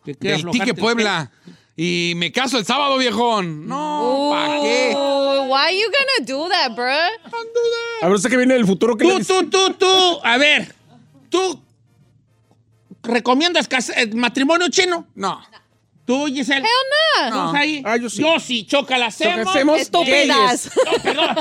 Que quiere Del Tique Puebla. Y me caso el sábado, viejón. No, ¿para qué? Why you gonna do that, bro? A ver, usted que viene del futuro, ¿qué le Tú, dice? tú, tú, tú. A ver, ¿tú recomiendas eh, matrimonio chino? No. ¿Tú, Giselle? Hell no. ¿Tú, ahí? Ah, yo sí. Yo sí, choca hacemos. hacemos Estúpidas. No, perdón.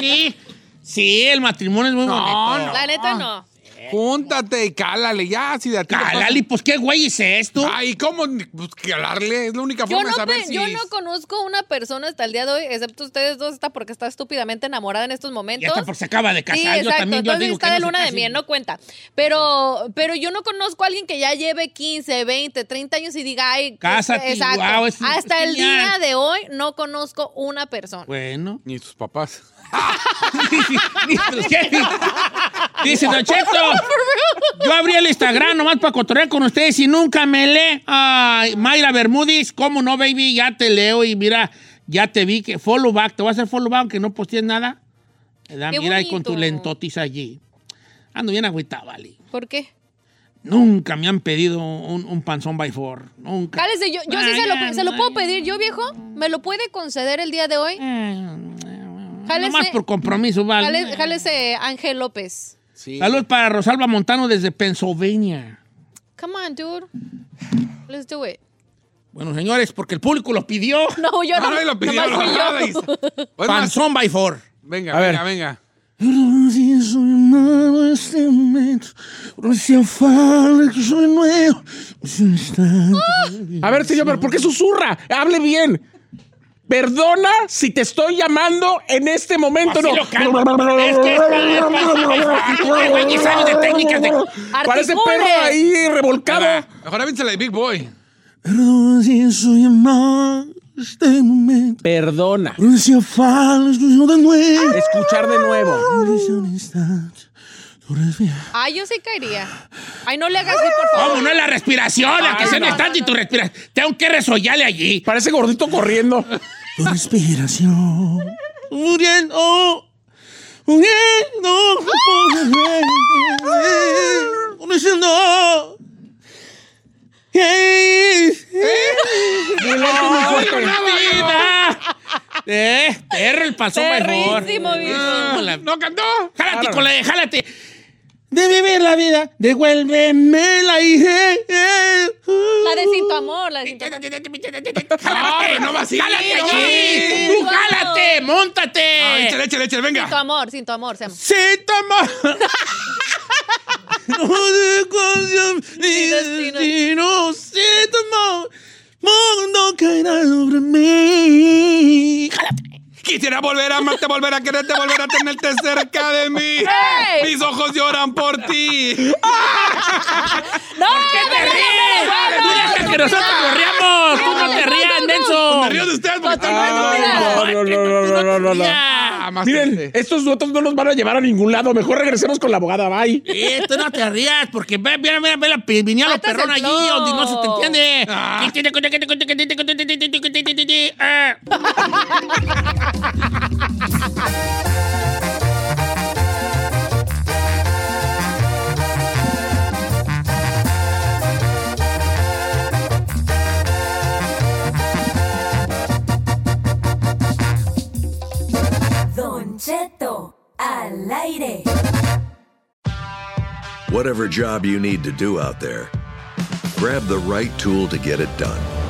Sí, sí, el matrimonio es muy bonito. La neta no. Júntate y cálale, ya, si de a ti Calali, pues qué güey es esto. Ay, ¿cómo? Pues calarle, es la única Yo forma no, de saber pe- si... yo no conozco una persona hasta el día de hoy, excepto ustedes dos, está porque está estúpidamente enamorada en estos Ya momentos. está porque se acaba de casar. Sí, yo exacto. también, yo Entonces digo está que de no se luna de casen. miel, no cuenta. Pero, pero yo no conozco a alguien que ya lleve 15, 20, 30 años y diga, ay, Cásate, exacto. guau, es- Hasta es el genial. día de hoy no conozco una persona. Bueno. Ni tus papás. [laughs] ¿Qué? Dice Don Cheto, [laughs] yo abrí el Instagram nomás para cotorrear con ustedes y nunca me lee. Ay, Mayra Bermúdez, ¿cómo no, baby? Ya te leo y mira, ya te vi que follow back. ¿Te voy a hacer follow back aunque no postees nada? ¿Verdad? Qué Mira ahí con tu lentotis allí. Ando bien agüitado, vale. ¿Por qué? Nunca me han pedido un, un panzón by four. Nunca. Cálese, yo, yo sí Ay, se lo, ay, se lo puedo pedir. ¿Yo, viejo? ¿Me lo puede conceder el día de hoy? Jálese, Nomás por compromiso, vale. jale- jálese Ángel López. Sí. Saludos para Rosalba Montano desde Pennsylvania. Come on, dude. Let's do it. Bueno, señores, porque el público lo pidió. No, yo no. No, lo pidió. Pues Panzón by four. Venga, A ver. venga, venga. Un instante. A ver, señor, pero ¿por qué susurra? Hable bien. Perdona si te estoy llamando en este momento. Así no. lo canto. Es que es para- es para- Tiene 20 años de técnicas de... Parece perro ahí revolcado. Mejor avínsela de Big Boy. Perdón si soy este momento. Perdona. Escuchar de nuevo. Ay, yo sí caería. Ay, no le hagas así, por favor. ¿Cómo no es la respiración? La que se no, instante y tu respiración. Tengo que resollarle allí. Parece gordito corriendo. Tu respiración. Muriendo. Muriendo. Muriendo. Vida. Eh, perro el paso mejor. Perrísimo, viejo. ¿No cantó? Jálate con la jálate. De vivir la vida, devuélveme la hija. La de Sin Tu Amor, la de Sin Tu Amor. Jálate, no va así, Jálate allí. Tú jálate, móntate. Ay, échale, échale, échale, Sin Tu venga. Amor, Sin Tu Amor, se llama. Sí, toma. [laughs] No de canción ni destino. destino. Sí, toma. Mundo caerá sobre mí. Jálate. Quisiera volver a amarte, volver a quererte, volver a tenerte cerca de mí. ¡Hey! Mis ojos lloran por ti. ¡Ah! ¡No! ¿Por qué te ríes? ¡Tú dejas que nosotros nos riamos! ¡Tú no te rías, Nelson! ¡Me río de ustedes porque están Miren, estos votos no nos van a llevar a ningún lado. Mejor regresemos con la abogada, bye. Eh, tú no te rías porque ve, mira, mira, ve la perrón allí donde no se te entiende. Whatever job you need to do out there, grab the right tool to get it done.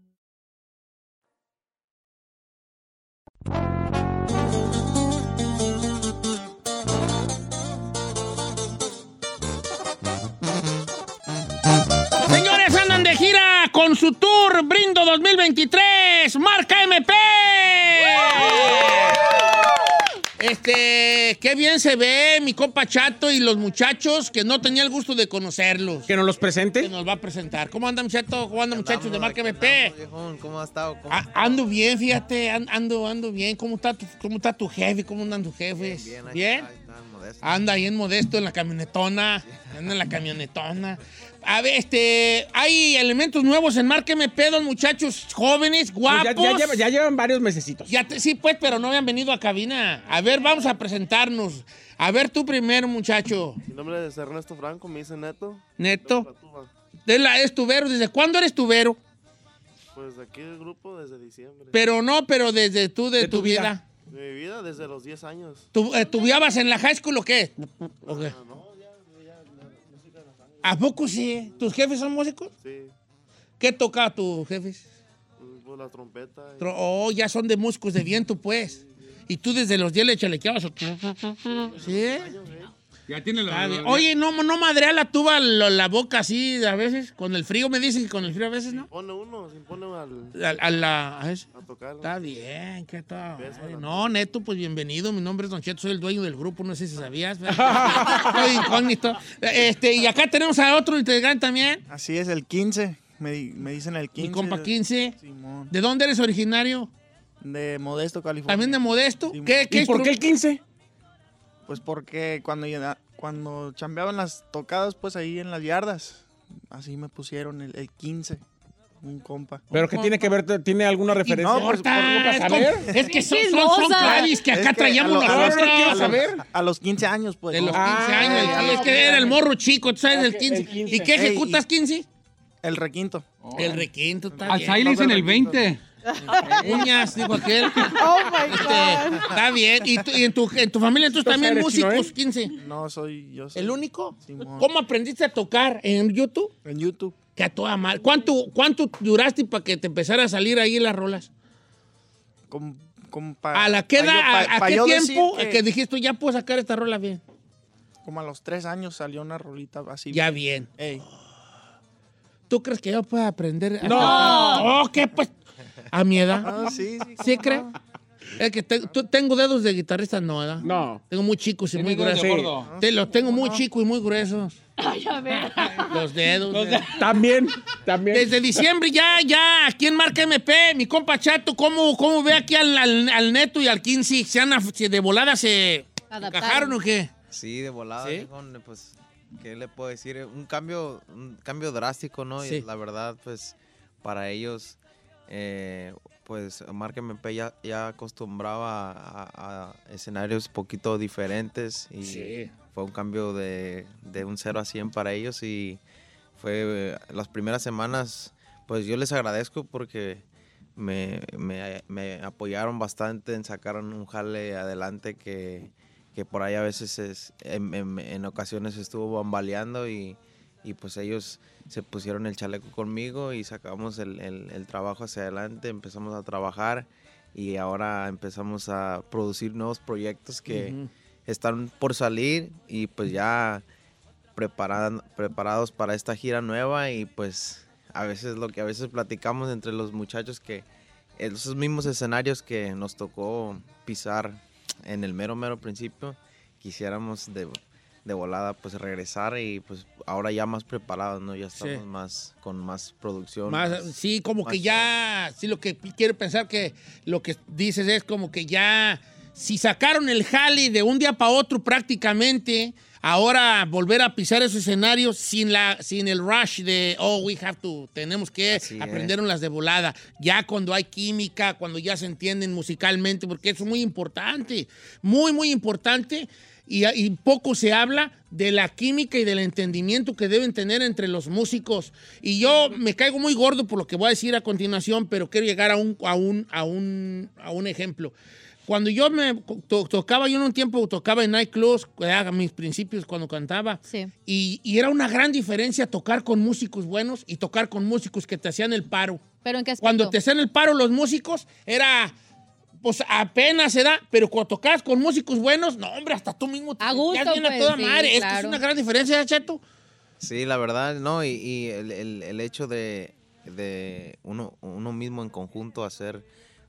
Con su tour Brindo 2023, marca MP. Este, qué bien se ve mi compa Chato y los muchachos que no tenía el gusto de conocerlos. Que nos los presente. Que nos va a presentar. ¿Cómo andan, Chato? ¿Cómo andan, muchachos de marca MP? ¿Cómo ha estado? ¿Cómo Ah, ando bien, fíjate, an- ando, ando bien. ¿Cómo está tu, cómo está tu jefe? ¿Cómo andan tus jefes? Bien, ¿Bien? está, ahí está, modesto. Anda ahí en modesto en la camionetona. Anda en la camionetona. A ver, este, hay elementos nuevos en Marca MP, dos muchachos jóvenes, Pues guapos. ya, ya lleva- ya llevan varios mesecitos. Ya te- sí, pues, pero no habían venido a cabina. A ver, vamos a presentarnos. A ver, tú primero, muchacho. Mi nombre es Ernesto Franco, me dice Neto. Neto. De la, es tubero. ¿Desde cuándo eres tubero? Pues de aquí del grupo desde diciembre. Pero no, pero desde tú, de, De tu, tu vida. vida. De mi vida desde los 10 años. ¿Tú, eh, ¿Tubiabas en la high school o qué? ¿O qué? ¿A poco sí? ¿Tus jefes son músicos? Sí, ¿Qué toca tus jefes? pues la trompeta. y- Oh, ya son de músicos de viento, pues. Y tú desde los 10 le chalequeabas. ¿Sí? Ya tiene Está la. Oye, no, no madrea la tuba la, la boca así a veces. Con el frío me dicen que con el frío a veces, ¿no? Pone uno, se impone al, A, a la, a tocar. Está bien, ¿qué tal? Beso, Ay, la- No, Neto, pues bienvenido. Mi nombre es Don Cheto, soy el dueño del grupo, no sé si sabías. [laughs] Soy incógnito. Este, y acá tenemos a otro integrante también, Así es, el 15. Me, di- me dicen el 15. mi compa 15. Simón. ¿De dónde eres originario? De Modesto, California. ¿También de Modesto? Sí, ¿Qué, qué ¿Y por qué el 15? Pues porque cuando, cuando chambeaban las tocadas, pues ahí en las yardas, así me pusieron el, el 15. Un compa. ¿Pero qué tiene que ver? ¿Tiene alguna referencia? No, por- Importa, por- es, para saber. como- es que son, ¡Qué son, son clavis que Es acá que traíamos a lo- a nosotros. quiero a saber. A los 15 años, pues. De los 15 Ah, años, que- es que era el morro chico, tú sabes, el Ok, 15. el 15. ¿Y qué Ey, ejecutas y- 15? El requinto. El requinto, está Al. Silas en el 20. Uñas, dijo aquel. [laughs] Oh my Este, God. está bien. ¿Y, tú- y en, tu, en tu familia entonces Tú también eres chino, músicos, ¿eh? 15? No, soy yo. Soy ¿El único? Simón. ¿Cómo aprendiste a tocar? ¿En YouTube? En YouTube. Que a toda mal. ¿Cuánto, ¿Cuánto duraste para que te empezara a salir ahí en las rolas? Como, como pa- ¿A la qué, pa edad- yo- pa- a, pa qué yo decir tiempo que que... dijiste ya puedo sacar esta rola bien? Como a los tres años salió una rolita así. Ya bien. Ey. ¿Tú crees que yo pueda aprender? a No. tocar? No, ¿qué pues? A mi edad. Ah, sí, sí. ¿Sí crees? Es que te- tú- tengo dedos de guitarrista, no, ¿verdad? No. Tengo muy chicos y muy gruesos. Te los tengo muy chicos y muy gruesos. [laughs] Los dedos. de- También, también. Desde diciembre ya, ya, aquí en Marca MP, mi compa Chato, ¿cómo, cómo ve aquí al, al- al Neto y al 15? ¿Se han, de volada se Adaptaron. encajaron o qué? Sí, de volada, ¿Sí? Pues ¿qué le puedo decir? Un cambio, un cambio drástico, ¿no? Sí. Y la verdad, pues, para ellos, eh, pues, Mark MP ya, ya acostumbraba a, a escenarios poquito diferentes y Sí. fue un cambio de, de un 0 a 100 para ellos y fue eh, las primeras semanas, pues yo les agradezco porque me, me- me apoyaron bastante en sacar un jale adelante que, que por ahí a veces es- en, en- en ocasiones estuvo bambaleando y, y pues ellos se pusieron el chaleco conmigo y sacamos el, el- el trabajo hacia adelante, empezamos a trabajar y ahora empezamos a producir nuevos proyectos que están por salir y pues ya preparan- preparados para esta gira nueva y pues a veces lo que a veces platicamos entre los muchachos que esos mismos escenarios que nos tocó pisar en el mero mero principio quisiéramos de, de volada pues regresar y pues ahora ya más preparados no ya Sí. estamos más con más producción Más, más- sí, como que ya, sí, lo que quiero pensar que lo que dices es como que ya, si sacaron el jali de un día para otro prácticamente, ahora volver a pisar esos escenarios sin, la, sin el rush de, oh, we have to, tenemos que Así es. aprender las de volada. Ya cuando hay química, cuando ya se entienden musicalmente, porque eso es muy importante, muy, muy importante. Y, y poco se habla de la química y del entendimiento que deben tener entre los músicos. Y yo me caigo muy gordo por lo que voy a decir a continuación, pero quiero llegar a un, a un, a un, a un ejemplo. Cuando yo me to- tocaba, yo en un tiempo tocaba en nightclubs, a mis principios cuando cantaba, y, y era una gran diferencia tocar con músicos buenos y tocar con músicos que te hacían el paro. ¿Pero en qué aspecto? Cuando te hacían el paro los músicos, era. Pues apenas se da, pero cuando tocabas con músicos buenos, no, hombre, hasta tú mismo te A gusto, bien a pues, toda sí, madre. Esto es claro. una gran diferencia, Cheto. Sí, la verdad, no, y, y el, el- el hecho de, de uno, uno mismo en conjunto hacer,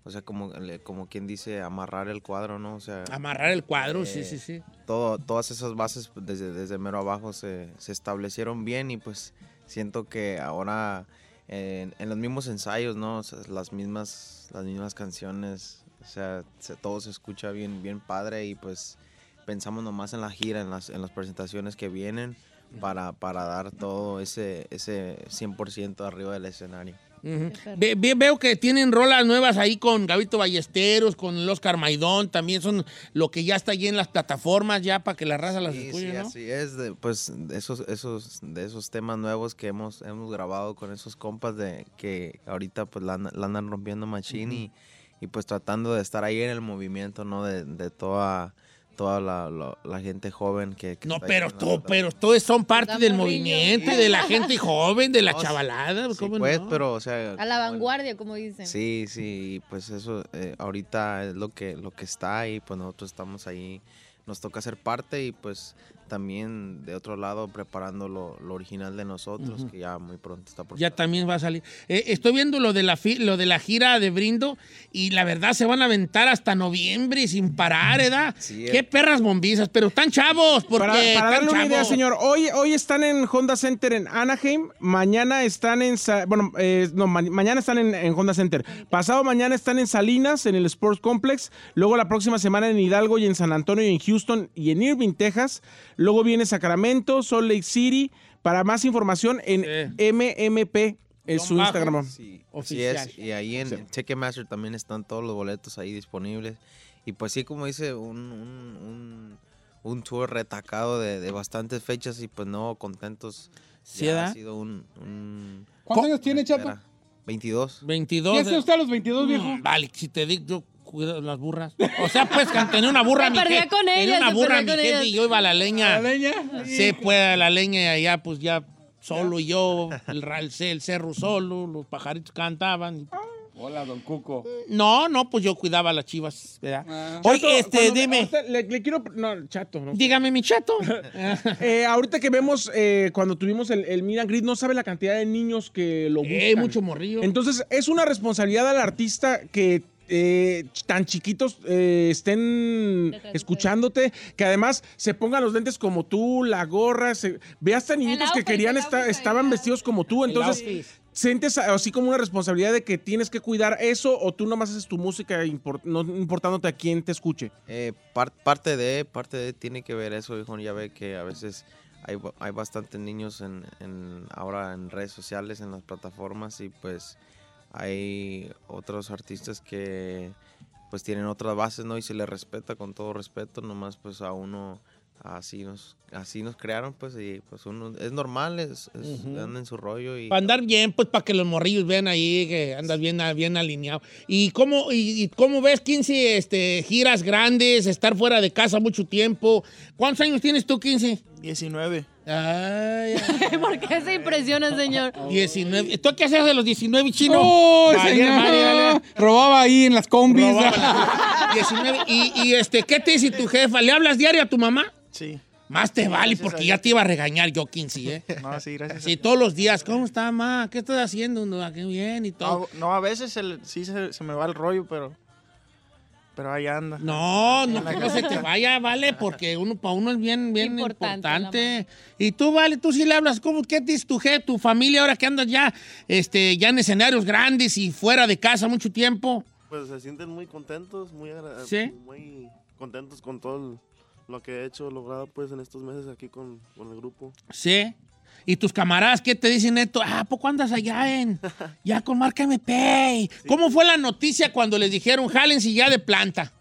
o sea, como, como quien dice, amarrar el cuadro, ¿no? O sea, Amarrar el cuadro, sí, eh, sí, sí. Todo, todas esas bases pues, desde, desde mero abajo se, se establecieron bien y pues siento que ahora en, en los mismos ensayos, ¿no? O sea, las mismas, las mismas canciones, o sea, se- todo se escucha bien, bien padre y pues pensamos nomás en la gira, en las, en las presentaciones que vienen para, para dar todo ese, ese 100% arriba del escenario. Ujú. Ve- ve- veo que tienen rolas nuevas ahí con Gabito Ballesteros, con el Oscar Maidón, también son lo que ya está allí en las plataformas ya para que la raza las Sí, escuche, sí, ¿no? así es, de, pues de esos, esos, de esos temas nuevos que hemos, hemos grabado con esos compas de que ahorita pues la, andan- la andan rompiendo machine y, y, pues tratando de estar ahí en el movimiento, ¿no? De, de toda, toda la, la- la gente joven que... que No, pero, la- to- pero todos son parte del movimiento y de la gente joven, de la No, chavalada. sí, ¿cómo pues, no? pero o sea... A la vanguardia, como dicen. Sí, sí, pues eso eh, ahorita es lo que, lo que está y pues nosotros estamos ahí, nos toca ser parte y pues también de otro lado preparando lo, lo original de nosotros, que ya muy pronto está por Ya también va a salir. Eh, estoy viendo lo de, la fi- lo de la gira de Brindo y la verdad se van a aventar hasta noviembre sin parar, ¿verdad? Sí, Qué eh. perras bombizas, pero están chavos, porque Para, darle una idea, señor, hoy, hoy están en Honda Center en Anaheim, mañana están en, Sa- bueno, eh, no, ma- mañana están en, en Honda Center, pasado mañana están en Salinas, en el Sports Complex, luego la próxima semana en Hidalgo y en San Antonio y en Houston y en Irving, Texas, luego viene Sacramento, Salt Lake City, para más información en MMP, es su Instagram. Sí, Así es, y ahí en, en Ticketmaster también están todos los boletos ahí disponibles. Y pues sí, como dice, un, un, un, un tour retacado de, de bastantes fechas y pues no, contentos. Sí, ha sido un... un- ¿Cuántos años tiene, Chato? Era 22. 22. ¿Qué hace usted a los 22, viejo? Mm, Vale, si te digo, yo cuido las burras. O sea, pues, tenía una burra Se mi perdía gente- con tenía ellas, una se burra mi ellas. y yo iba a la leña. ¿A la leña? Sí, pues, a la leña y allá, pues, ya solo y yo, el, el, el cerro solo, los pajaritos cantaban. Hola, don Cuco. No, no, pues yo cuidaba a las chivas, ¿verdad? Ah. Chato, este, dime. Le, le quiero. No, chato. No. Dígame, mi chato. [laughs] Eh, ahorita que vemos, eh, cuando tuvimos el, el and Greet, no sabe la cantidad de niños que lo buscan. Eh, mucho morrillo. Entonces, es una responsabilidad al artista que eh, tan chiquitos eh, estén escuchándote, que además se pongan los lentes como tú, la gorra, se, ve hasta niñitos que querían estar, estaban vestidos como tú, entonces sientes así como una responsabilidad de que tienes que cuidar eso o tú nomás haces tu música import- no importándote a quién te escuche. Eh, par- parte de, parte de tiene que ver eso, hijo. Ya ve que a veces hay, hay bastantes niños en, en- ahora en redes sociales, en las plataformas y pues hay otros artistas que pues tienen otras bases, ¿no? Y se les respeta con todo respeto, nomás pues a uno así nos así nos crearon pues y pues uno es normal, es, es- Ujú. anda en su rollo y Para andar bien, pues para que los morrillos vean ahí que andas bien, bien alineado. ¿Y cómo, y, y cómo ves 15 este, giras grandes, estar fuera de casa mucho tiempo? ¿Cuántos años tienes tú, 15? 19. Ay, [laughs] ¿Por qué se impresiona, señor? 19. ¿Tú qué haces de los 19 chino? ¡Oh, señor! vale, vale. Robaba ahí en las combis. Robaba. [laughs] 19. ¿Y, y, este, qué te dice tu jefa? ¿Le hablas diario a tu mamá? Sí. Más te Sí, vale gracias porque ya te iba a regañar yo, 15, ¿eh? [laughs] No, sí, gracias. Sí, todos los días. ¿Cómo está, mamá? ¿Qué estás haciendo? No, qué bien y todo. No, no, a veces se le- sí se, se me va el rollo, pero. Pero ahí anda. No, no, que no se te vaya, vale, porque uno para uno es bien, bien Importante, importante. Y tú, vale, tú sí le hablas, ¿cómo, qué te dice tu jefe, tu familia ahora que andas ya, este, ya en escenarios grandes y fuera de casa mucho tiempo? Pues se sienten muy contentos, muy, agra- ¿Sí? muy contentos con todo lo que he hecho, logrado pues en estos meses aquí con, con el grupo. Sí. Y tus camaradas, ¿qué te dicen esto? Ah, ¿a ¿poco andas allá en, ya con marca MP? ¿Cómo fue la noticia cuando les dijeron, jálense ya de planta?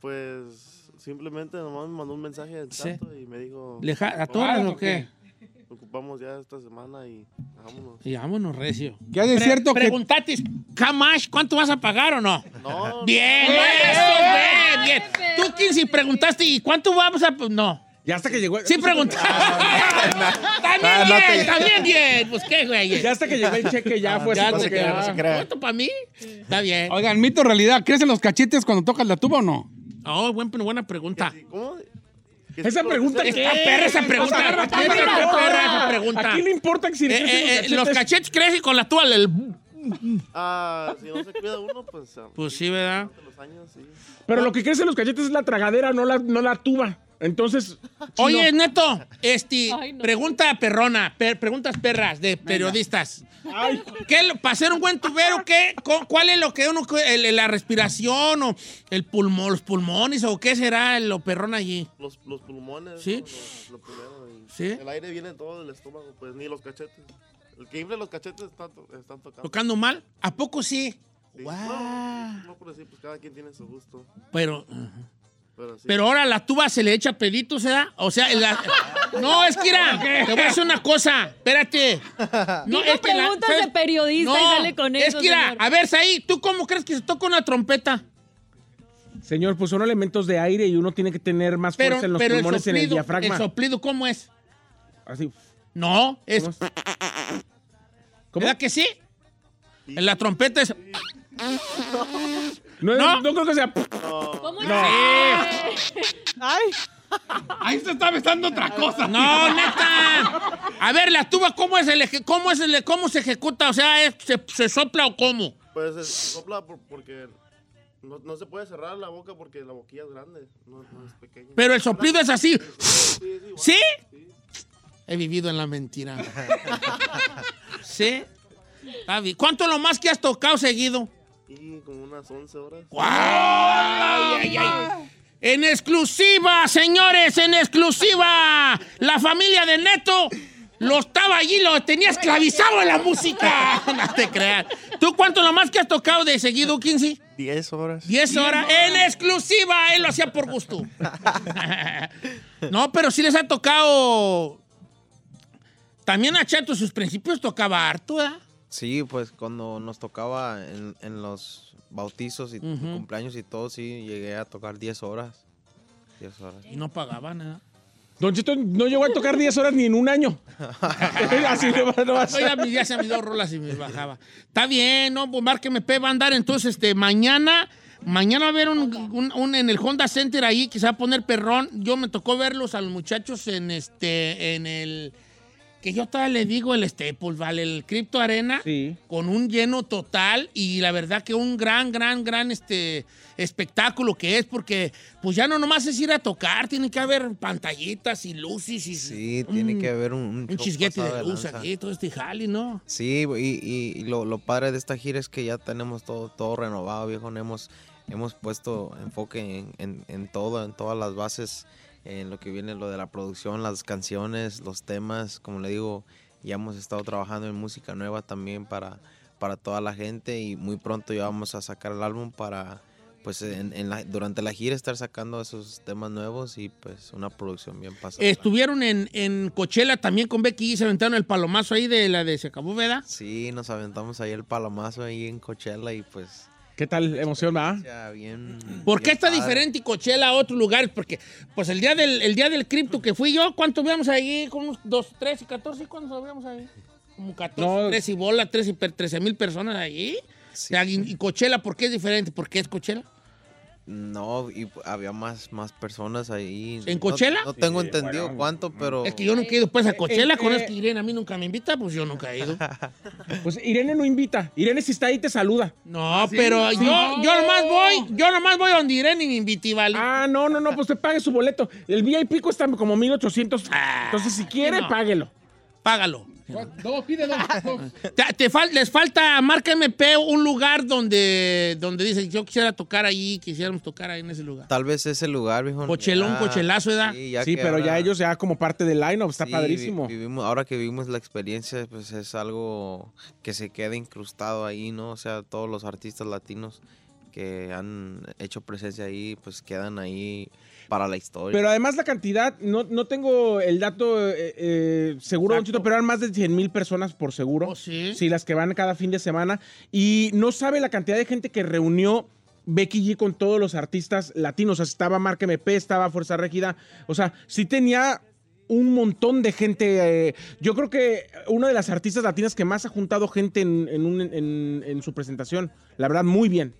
Pues simplemente nomás me mandó un mensaje del Sí. chato y me dijo... ¿Le ja- a todas o qué? Ocupamos ya esta semana y vámonos. Y vámonos, recio. Que hay de cierto que- Preguntate, Camash, ¿cuánto vas a pagar o no? No, Bien, no. eso, bien, bien. Tú, 15, preguntaste, ¿y cuánto vamos a...? pues, No. Ya hasta que llegó. Sí preguntaste. [laughs] [laughs] También Ah, no bien, también bien. Pues qué, güey. Ya hasta que llegó el cheque, ya fue así Ya como te que, quedas. ah. ¿Cuánto para mí? Está bien. Oigan, mito o realidad, ¿crecen los cachetes cuando tocas la tuba o no? Oh, buen- buena pregunta. ¿Cómo? Esa pregunta Está ¿qué? perra esa pregunta. Está perra esa pregunta. ¿A quién le importa si le Eh, crecen eh, los los cachetes? crecen con la tuba. el- Ah, si no se cuida uno, pues... ah, Pues sí, ¿verdad? los años, sí. Pero lo que crece en los cachetes es la tragadera, no la, no la tuba. Entonces. Oye. Neto, este, Ay, no. pregunta perrona, per- preguntas perras de periodistas. ¿Qué, lo- para ser un buen tubero, ¿qué, cu- ¿cuál es lo que uno, el- la respiración o el pulmón, los pulmones o qué será lo perrón allí? Los, los pulmones, Sí. ¿no? lo, lo primero. Sí. El aire viene todo del estómago, pues ni los cachetes. El que infle los cachetes están, están tocando. ¿Tocando mal? ¿A poco sí? Sí. Guau. No, no por decir, pues cada quien tiene su gusto. Pero, Pero, sí. pero ahora la tuba se le echa pedito, ¿se da? O sea, la- [laughs] no, es que era, te voy a decir una cosa, espérate. Dijo es que la- de periodista y sale con es eso, que era, señor. a ver, Saí, ¿tú cómo crees que se toca una trompeta? Señor, pues son elementos de aire y uno tiene que tener más Pero, fuerza en los pero pulmones en el diafragma. el soplido, ¿cómo es? Así. No, es... ¿Cómo es? ¿Verdad que sí? En la trompeta es... No, No. no creo que sea. ¿Cómo No. ¡Ay! Ahí se está besando otra cosa. No, neta. A ver, la tuba, ¿cómo es el eje- cómo es el cómo se ejecuta? O sea, ¿es- se, se sopla o cómo? Pues se sopla por- porque no, no se puede cerrar la boca porque la boquilla es grande, no, no es pequeña. Pero el soplido es así. Sí, sí, igual. ¿Sí? He vivido en la mentira. [laughs] ¿Sí? ¿Cuánto es lo más que has tocado seguido? Y como unas 11 horas. ¡Ay, ay, ay! En exclusiva, señores, en exclusiva. La familia de Neto lo estaba allí, lo tenía esclavizado en la música. [laughs] No te creas. ¿Tú cuánto lo más que has tocado de seguido, 15? 10 horas. 10 horas. En exclusiva, él lo hacía por gusto. [laughs] no, pero sí les ha tocado. También a Chato sus principios tocaba harto, ¿eh? Sí, pues cuando nos tocaba en, en los bautizos y cumpleaños y todo, sí, llegué a tocar 10 horas. 10 horas. Y no pagaban, ¿eh? Don Chito no llegó a tocar 10 horas ni en un año. [laughs] Así no va- no va a ser. Oiga, ya se me dio rolas y me bajaba. Está bien, ¿no? Pues Marque MP va a andar entonces este, mañana. Mañana va a haber un, un- un- en el Honda Center ahí que se va a poner perrón. Yo me tocó verlos a los muchachos en este, en el, que yo todavía le digo el Staples, ¿vale? El Crypto Arena. Sí. Con un lleno total y la verdad que un gran, gran, gran este, espectáculo que es porque pues ya no nomás es ir a tocar, tiene que haber pantallitas y luces y Sí, tiene que haber un, un un show chisguete de luz aquí, todo este jali, ¿no? Sí, y, y- y lo, lo padre de esta gira es que ya tenemos todo, todo renovado, viejo. Hemos, hemos puesto enfoque en, en- en todo, en todas las bases en lo que viene lo de la producción, las canciones, los temas, como le digo, ya hemos estado trabajando en música nueva también para, para toda la gente y muy pronto ya vamos a sacar el álbum para pues en, en la- durante la gira estar sacando esos temas nuevos y pues una producción bien pasada. Estuvieron en, en Coachella también con Becky y se aventaron el palomazo ahí de la de Se acabó, ¿verdad? Sí, nos aventamos ahí el palomazo ahí en Coachella y pues ¿Qué tal emoción, va? ya bien. ¿Por qué está padre. diferente Coachella a otros lugares? Porque, pues el día del, el día del cripto que fui yo, ¿cuánto veíamos ahí? Como unos 2, 3 y 14, ¿cuántos veíamos ahí? Como 14, No. 3 y bola, 3 y 13 mil personas ahí. O sea, y, y Coachella, ¿por qué es diferente? ¿Por qué es Coachella? No, y había más, más personas ahí. ¿En No- Coachella? No, tengo Sí, entendido bueno. cuánto, pero... Es que yo nunca he ido pues a Coachella, eh, con es que Irene a mí nunca me invita, pues yo nunca he ido. [laughs] Pues Irene no invita. Irene si está ahí te saluda. No, pero yo, yo nomás voy, yo nomás voy donde Irene y me invite, ¿vale? Ah, no, no, no, pues te pague su boleto. El VIP cuesta como 1800. Entonces, si quiere, Ah, no. páguelo. Págalo. Dos, pide dos. Te, te fal- les falta Marca MP un lugar donde, donde dice yo quisiera tocar ahí, quisiéramos tocar ahí en ese lugar. Tal vez ese lugar, viejo. Cochelón, cochelazo, ¿verdad? Sí, ya Sí, pero ya ellos ya como parte del line-up, está sí, padrísimo. vi- vivimos, ahora que vivimos la experiencia, pues es algo que se queda incrustado ahí, ¿no? O sea, todos los artistas latinos que han hecho presencia ahí, pues quedan ahí para la historia. Pero además la cantidad, no, no tengo el dato eh, eh, seguro, Don Chito, pero eran más de 100 mil personas por seguro. ¿Oh, sí? Sí, las que van cada fin de semana. Y no sabe la cantidad de gente que reunió Becky G con todos los artistas latinos. O sea, estaba Marca MP, estaba Fuerza Régida. O sea, sí tenía un montón de gente. eh, yo creo que una de las artistas latinas que más ha juntado gente en, en un- en- en su presentación. La verdad, muy bien.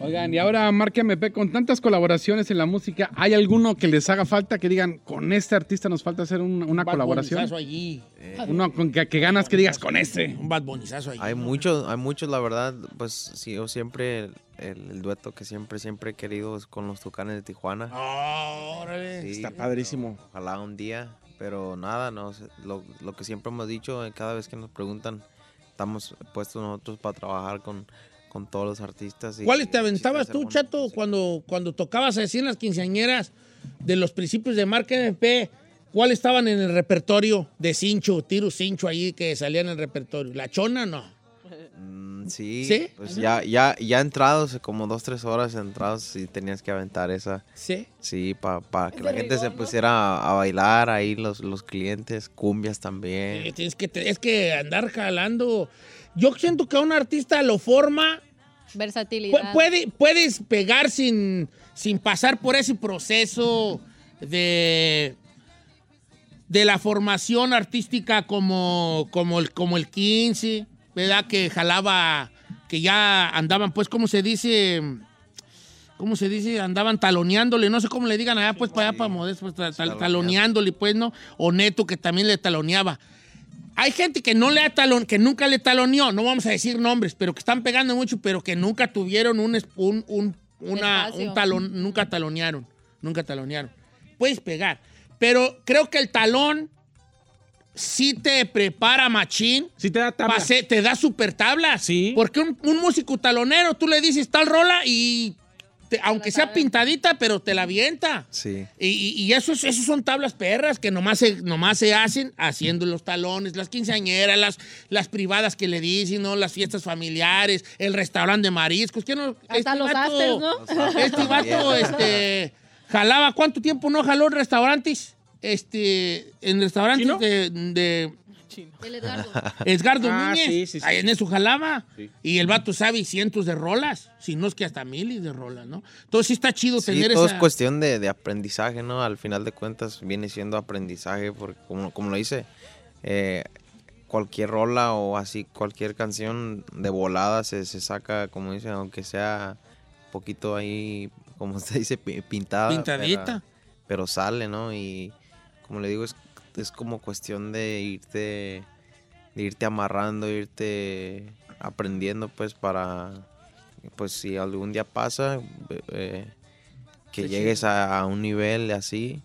Oigan, y ahora Marca MP, con tantas colaboraciones en la música, ¿hay alguno que les haga falta que digan, con este artista nos falta hacer un- una colaboración? Allí. Uno con que, que ganas que digas, con este. Un Bad Bunnyzazo allí. Hay muchos, hay muchos, la verdad, pues sí, yo siempre, el, el dueto que siempre, siempre he querido es con los Tucanes de Tijuana. Ah, órale. Sí, Está padrísimo. Ojalá un día, pero nada, no, sé, lo, lo que siempre hemos dicho, eh, cada vez que nos preguntan, estamos puestos nosotros para trabajar con, con todos los artistas. y- ¿Cuáles te y aventabas tú, Chato, música. cuando, cuando tocabas así en las quinceañeras de los principios de Marca MP? ¿Cuáles estaban en el repertorio de Cincho, Tiro Cincho ahí que salía en el repertorio? ¿La Chona no? Mm, sí, ¿Sí? pues ya, ya, ya entrados, como dos, tres horas entrados, sí tenías que aventar esa. Sí. Sí, para que la gente se pusiera a, a bailar ahí, los, los clientes, cumbias también. Tienes que, es que andar jalando. Yo siento que a un artista lo forma. pu- Versatilidad. Puede, puedes pegar sin, sin pasar por ese proceso de, de la formación artística como, como, el, como el 15, ¿verdad? Que jalaba, que ya andaban, pues, ¿cómo se dice? ¿Cómo se dice? Andaban taloneándole, no sé cómo le digan allá, pues, para allá, para Modesto, pues, tal- tal- taloneándole, pues, ¿no? O Neto, que también le taloneaba. Hay gente que no le ha talon, que nunca le taloneó, no vamos a decir nombres, pero que están pegando mucho, pero que nunca tuvieron un, un, un- una, Espacio. un talón, nunca talonearon, nunca talonearon. Puedes pegar, pero creo que el talón sí te prepara machín. Sí te da tabla. Pase- te da super tablas. Sí. Porque un, un músico talonero, tú le dices tal rola y te- aunque sea pintadita, pero te la avienta. Sí. Y, y- y eso, es- esos son tablas perras que nomás se, nomás se hacen haciendo los talones, las quinceañeras, las, las privadas que le dicen, ¿no? Las fiestas familiares, el restaurante de mariscos. ¿Qué no? Hasta los afters, ¿no? Los afters Este vato, este, jalaba, ¿cuánto tiempo no jaló en restaurantes? Este, en restaurantes de El Edgardo. [laughs] Edgardo Ah, Núñez. sí, sí, sí. Ahí en eso jalaba. Sí. Y el vato sabe cientos de rolas, si no es que hasta miles de rolas, ¿no? Entonces sí está chido Sí, tener todo esa... es cuestión de, de aprendizaje, ¿no? Al final de cuentas viene siendo aprendizaje, porque como, como lo dice, eh, cualquier rola o así, cualquier canción de volada se, se saca, como dice, aunque sea poquito ahí, como [laughs] usted dice, pi- pintada. Pintadita. Pero, pero sale, ¿no? Y como le digo, es, es como cuestión de irte, de irte amarrando, irte aprendiendo, pues, para, pues, si algún día pasa, eh, que llegues a, a un nivel así,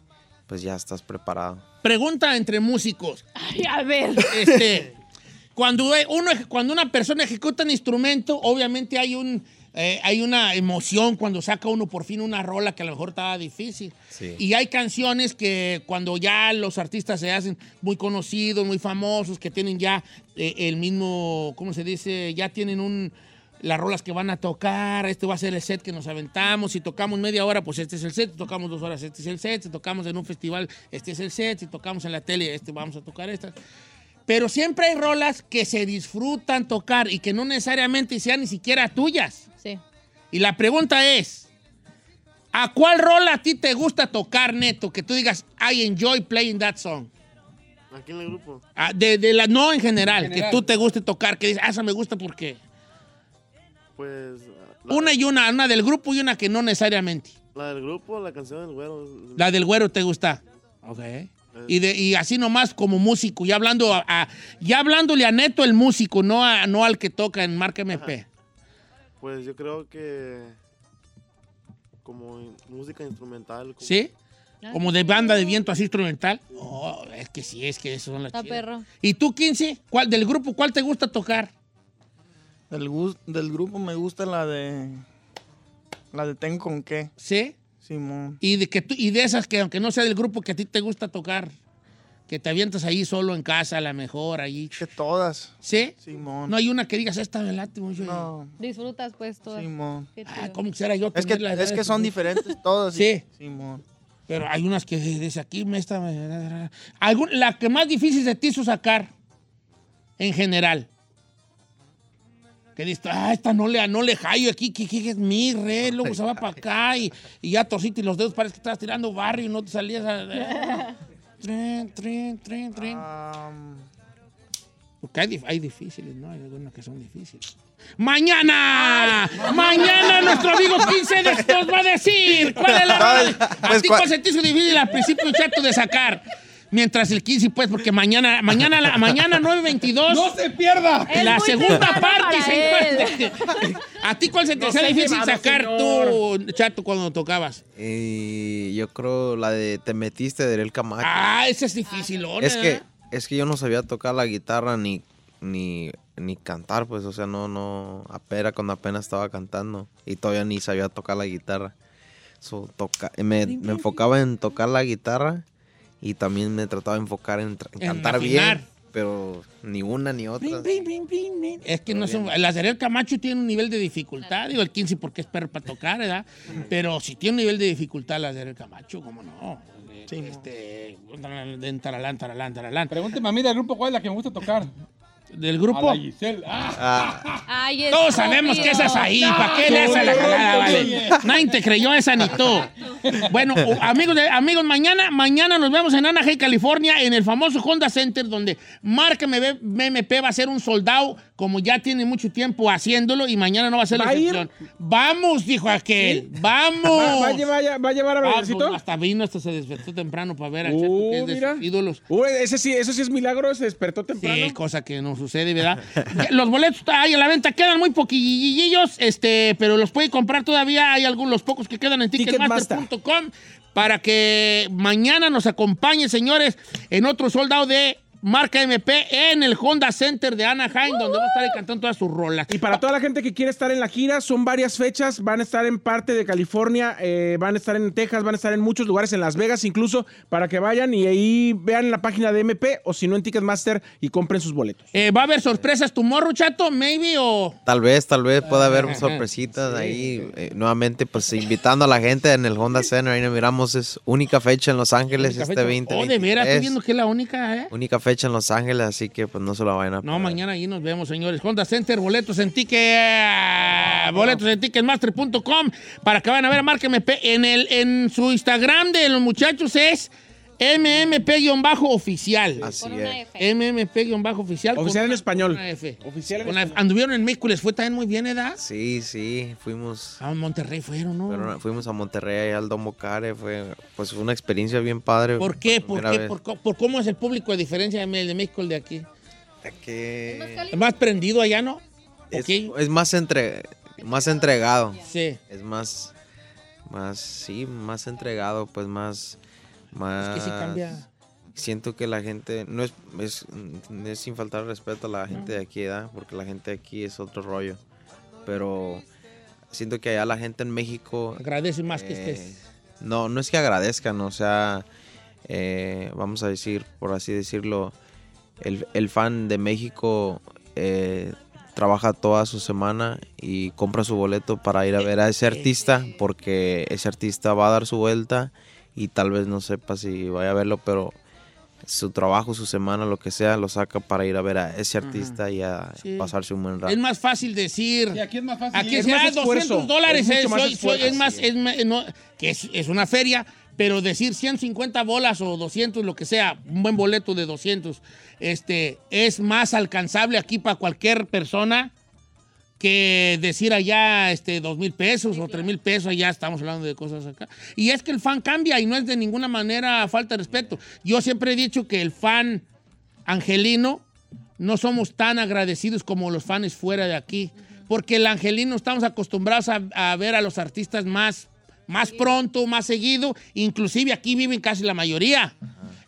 pues ya estás preparado. Pregunta entre músicos. Ay, a ver. Este, cuando, uno, cuando una persona ejecuta un instrumento, obviamente hay un eh, hay una emoción cuando saca uno por fin una rola que a lo mejor estaba difícil. Sí. Y hay canciones que cuando ya los artistas se hacen muy conocidos, muy famosos, que tienen ya eh, el mismo, ¿cómo se dice? Ya tienen un las rolas que van a tocar, este va a ser el set que nos aventamos, si tocamos media hora, pues este es el set, si tocamos dos horas, este es el set, si tocamos en un festival, este es el set, si tocamos en la tele, este vamos a tocar estas. Pero siempre hay rolas que se disfrutan tocar y que no necesariamente sean ni siquiera tuyas. Sí. Y la pregunta es, ¿a cuál rola a ti te gusta tocar, Neto? Que tú digas, I enjoy playing that song. Aquí en el grupo. Ah, de, de la, no en general, En que tú te guste tocar, que dices, ah, esa me gusta porque... Pues Una y una, una del grupo y una que no necesariamente. la del grupo, la canción del güero. La del güero te gusta. Ok. Y, de, y así nomás como músico, ya hablando a, a- ya hablándole a Neto el músico, no, a- no al que toca en Marca MP. Pues yo creo que como música instrumental. como- ¿Sí? Como de banda de viento así instrumental. Oh, es que sí, es que eso son las Está chidas. perro. ¿Y tú, 15? ¿Cuál, del grupo, cuál te gusta tocar? Del, gus- del grupo me gusta la de. La de Ten con qué. ¿Sí? Simón. Y de, que tú, y de esas que aunque no sea del grupo que a ti te gusta tocar, que te avientas ahí solo en casa, a la mejor, ahí. Que todas. ¿Sí? Simón. No hay una que digas, esta me late mucho. No. Disfrutas pues todo. Simón. Ah. ¿cómo quisiera yo Es que, es que son diferentes todas. Sí. Simón. Pero hay unas que desde aquí me está. me- Algún- la que más difícil de ti hizo sacar, en general. Que dices, ah, esta no le, no le hallo aquí, que, que es mi re, luego se va para acá y, y ya torciste los dedos, parece que estabas tirando barrio y no te salías a... [laughs] Trin, trin, trin, trin. Porque hay, dif- hay difíciles, ¿no? Hay algunas que son difíciles. ¡Mañana! ¡Mañana nuestro amigo 15 de estos va a decir cuál es la rola? ¿A Pues, ti ¿cuál- cuál se te hizo difícil al principio, chato, de sacar? Mientras el 15, pues, porque mañana, mañana, la- mañana 9.22. ¡No se pierda! La segunda parte. [laughs] ¿A ti cuál se te No difícil sacar tú, chato, cuando tocabas? Y yo creo la de Te metiste de Ariel Camacho. Ah, esa es difícil, es que es que yo no sabía tocar la guitarra ni ni ni cantar, pues, o sea, no no apera cuando apenas estaba cantando y todavía ni sabía tocar la guitarra. So, toca, me, me enfocaba en tocar la guitarra y también me trataba de enfocar en, en En cantar afinar. bien, pero ni una ni otra. Es que no son. De Ariel Camacho tienen un nivel de dificultad. Digo el 15 porque es perro para tocar, ¿verdad? Pero si tiene un nivel de dificultad de Ariel Camacho, ¿cómo no? este. de Taralán, taralán, taralán. Pregúnteme a mí del grupo cuál es la que me gusta tocar. ¿Del grupo? A la Giselle. Ah. Ay, Todos sabemos que esa es ahí. ¿Para qué le haces la jalada, vale? Nadie te creyó esa ni tú. Bueno, amigos, de- amigos, mañana, mañana nos vemos en Anaheim, California, en el famoso Honda Center, donde Marca MMP va a ser un soldado, como ya tiene mucho tiempo haciéndolo, y mañana no va a ser la ¿Va a ir? excepción. Vamos, dijo aquel. Vamos. ¿Va, va a llevar, va a llevar a Ah, pues, hasta vino, hasta se despertó temprano para ver al Uh, que es de sus ídolos. Uy, ese sí, eso sí es milagro, se despertó temprano. Sí, cosa que no sucede, ¿verdad? [laughs] los boletos ahí a la venta quedan muy poquillillos, este, pero los puede comprar todavía. Hay algunos, los pocos que quedan en ticketmaster.com para que mañana nos acompañen, señores, en otro soldado de marca MP en el Honda Center de Anaheim, donde va a estar cantando todas sus rolas. Y para toda la gente que quiere estar en la gira, son varias fechas. Van a estar en parte de California, eh, van a estar en Texas, van a estar en muchos lugares, en Las Vegas incluso, para que vayan y ahí vean la página de MP o si no en Ticketmaster y compren sus boletos. Eh, ¿Va a haber sorpresas tu morro, chato? Maybe o... Tal vez, tal vez pueda haber Ajá. sorpresitas ahí. eh, nuevamente, pues invitando a la gente en el Honda Center. Ahí nos miramos, es única fecha en Los Ángeles este 20 Oh, de veras, estoy viendo que es la única, ¿eh? Única fecha en Los Ángeles, así que pues no se la vayan a No, mañana ahí nos vemos, señores. Honda Center, boletos en ticket, boletos en ticketmaster.com para que vayan a ver a. En, el, en su Instagram de los muchachos es MMP-oficial. Así es. MMP-oficial. Oficial en español. Oficial en español. Anduvieron en México, les fue también muy bien, ¿edad? Sí, sí, fuimos. A Monterrey fueron, ¿no? Fuimos a Monterrey, al Domo Care, fue pues fue una experiencia bien padre. ¿Por qué? ¿Por qué? ¿Por, por cómo es el público a diferencia del de México el de aquí? Que ¿Es más prendido allá, no? es, es más entre más entregado. Sí. Es más más sí, más entregado, pues más más que sí cambia. Siento que la gente no es, es, es sin faltar respeto a la gente de aquí, ¿verdad? Porque la gente de aquí es otro rollo. Pero siento que allá la gente en México... Agradece más que eh, estés. No, no es que agradezcan, o sea, eh, vamos a decir, por así decirlo, el, el fan de México eh, trabaja toda su semana y compra su boleto para ir a ver a ese artista, porque ese artista va a dar su vuelta y tal vez no sepa si vaya a verlo, pero su trabajo, su semana, lo que sea, lo saca para ir a ver a ese artista y a Sí. pasarse un buen rato. Es más fácil decir. aquí es más fácil. Aquí Es es más. 200 dólares. Es Es, más soy- soy- esfuerzo. es más, es no, que es, es una feria, pero decir 150 bolas o 200, lo que sea, un buen boleto de 200, este, es más alcanzable aquí para cualquier persona que decir allá este, dos mil pesos o tres mil pesos, allá estamos hablando de cosas acá. Y es que el fan cambia y no es de ninguna manera falta de respeto. Yo siempre he dicho que el fan angelino no somos tan agradecidos como los fans fuera de aquí. Porque el angelino estamos acostumbrados a, a ver a los artistas más, más pronto, más seguido. Inclusive aquí viven casi la mayoría.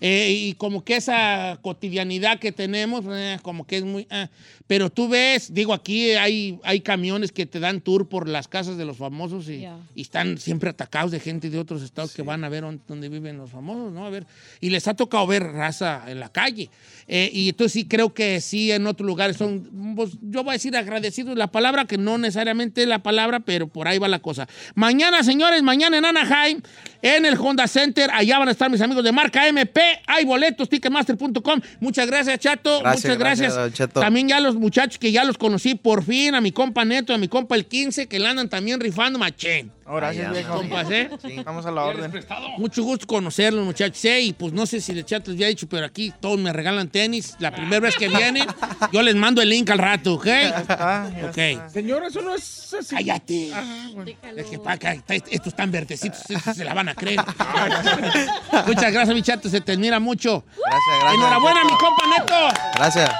Eh, y como que esa cotidianidad que tenemos, eh, como que es muy... eh. Pero tú ves, digo, aquí hay, hay camiones que te dan tour por las casas de los famosos y, están siempre atacados de gente de otros estados que van a ver dónde viven los famosos, ¿no? A ver, y les ha tocado ver raza en la calle. Eh, y entonces sí creo que sí en otros lugares son, pues, yo voy a decir agradecidos la palabra, que no necesariamente es la palabra, pero por ahí va la cosa. Mañana, señores, mañana en Anaheim, en el Honda Center, allá van a estar mis amigos de marca MP, hay boletos, ticketmaster.com. Muchas gracias, Chato. Gracias, Muchas gracias. También ya los muchachos que ya los conocí por fin, a mi compa Neto, a mi compa el 15, que le andan también rifando machén. Gracias, viejo. Compas, ¿eh? Estamos a la orden. Mucho gusto conocerlos, muchachos. Sí, y pues no sé si el chat les había dicho, pero aquí todos me regalan tenis. La primera vez que vienen, [laughs] yo les mando el link al rato, ¿ok? Ok. Señor, eso no es así. Cállate. Ah, bueno. Es que pa' acá, estos están verdecitos, estos se la van a creer. [laughs] Muchas gracias, mi chato, se te admira mucho. Gracias, gracias. Enhorabuena, mi compa Neto. Gracias.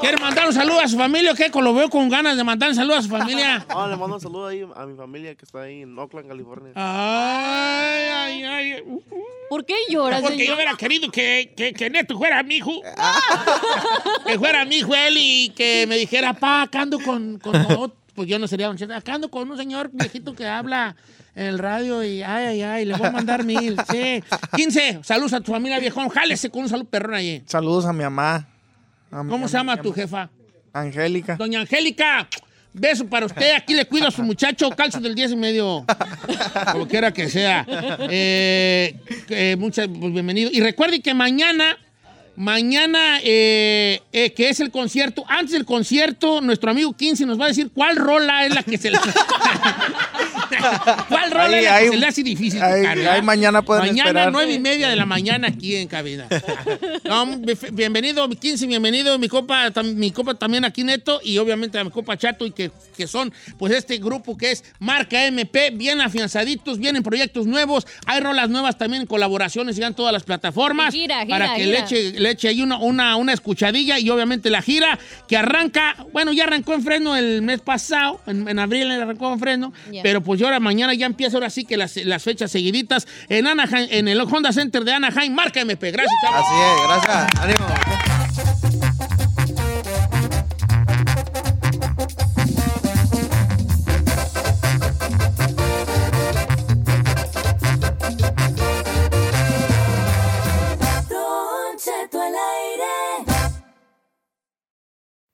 ¿Quiere mandar un saludo a su familia o qué? Lo veo con ganas de mandar un saludo a su familia. [laughs] No, le mando un saludo ahí a mi familia que está ahí en Oakland, California. Ay, ay, ay. ¿Por qué lloras, Porque yo señor? hubiera querido que, que, que Neto fuera mi hijo. [laughs] que fuera mi hijo él y que me dijera, pa, acá ando con, con otro". Pues yo no sería don Cheto. Acá ando con un señor viejito que habla en el radio y ay, ay, ay, le voy a mandar mil. Sí. 15, saludos a tu familia viejón. Jálese con un salud perrón allí. Saludos a mi mamá. A mi- ¿Cómo a se mi- llama a tu jefa? Angélica. Doña Angélica. Beso para usted. Aquí le cuido a su muchacho calzo del 10 y medio. [laughs] Como quiera que sea. Eh, eh, muchas, pues, bienvenido. Y recuerde que mañana, mañana, eh, eh, que es el concierto, antes del concierto, nuestro amigo 15 nos va a decir cuál rola es la que se le... [laughs] [laughs] ¿Cuál Ahí- es la que ahí- se le hace difícil ahí- tocar, ahí mañana pueden Mañana esperar. nueve y media de la mañana aquí en cabina. [laughs] No, bienvenido, mi 15, bienvenido, mi copa, tam- mi copa también aquí Neto y obviamente a mi copa Chato y que, que son pues este grupo que es Marca MP, bien afianzaditos, vienen proyectos nuevos, hay rolas nuevas también, colaboraciones ya en todas las plataformas Gira, gira, para que gira. le eche, le eche ahí una, una, una escuchadilla y obviamente la gira que arranca, bueno, ya arrancó en Fresno el mes pasado, en, en abril arrancó en Fresno, Ya. pero pues ahora mañana ya empieza ahora sí que las, las fechas seguiditas en Anaheim, en el Honda Center de Anaheim, Marca MP. Gracias. Así es, gracias. Ánimo.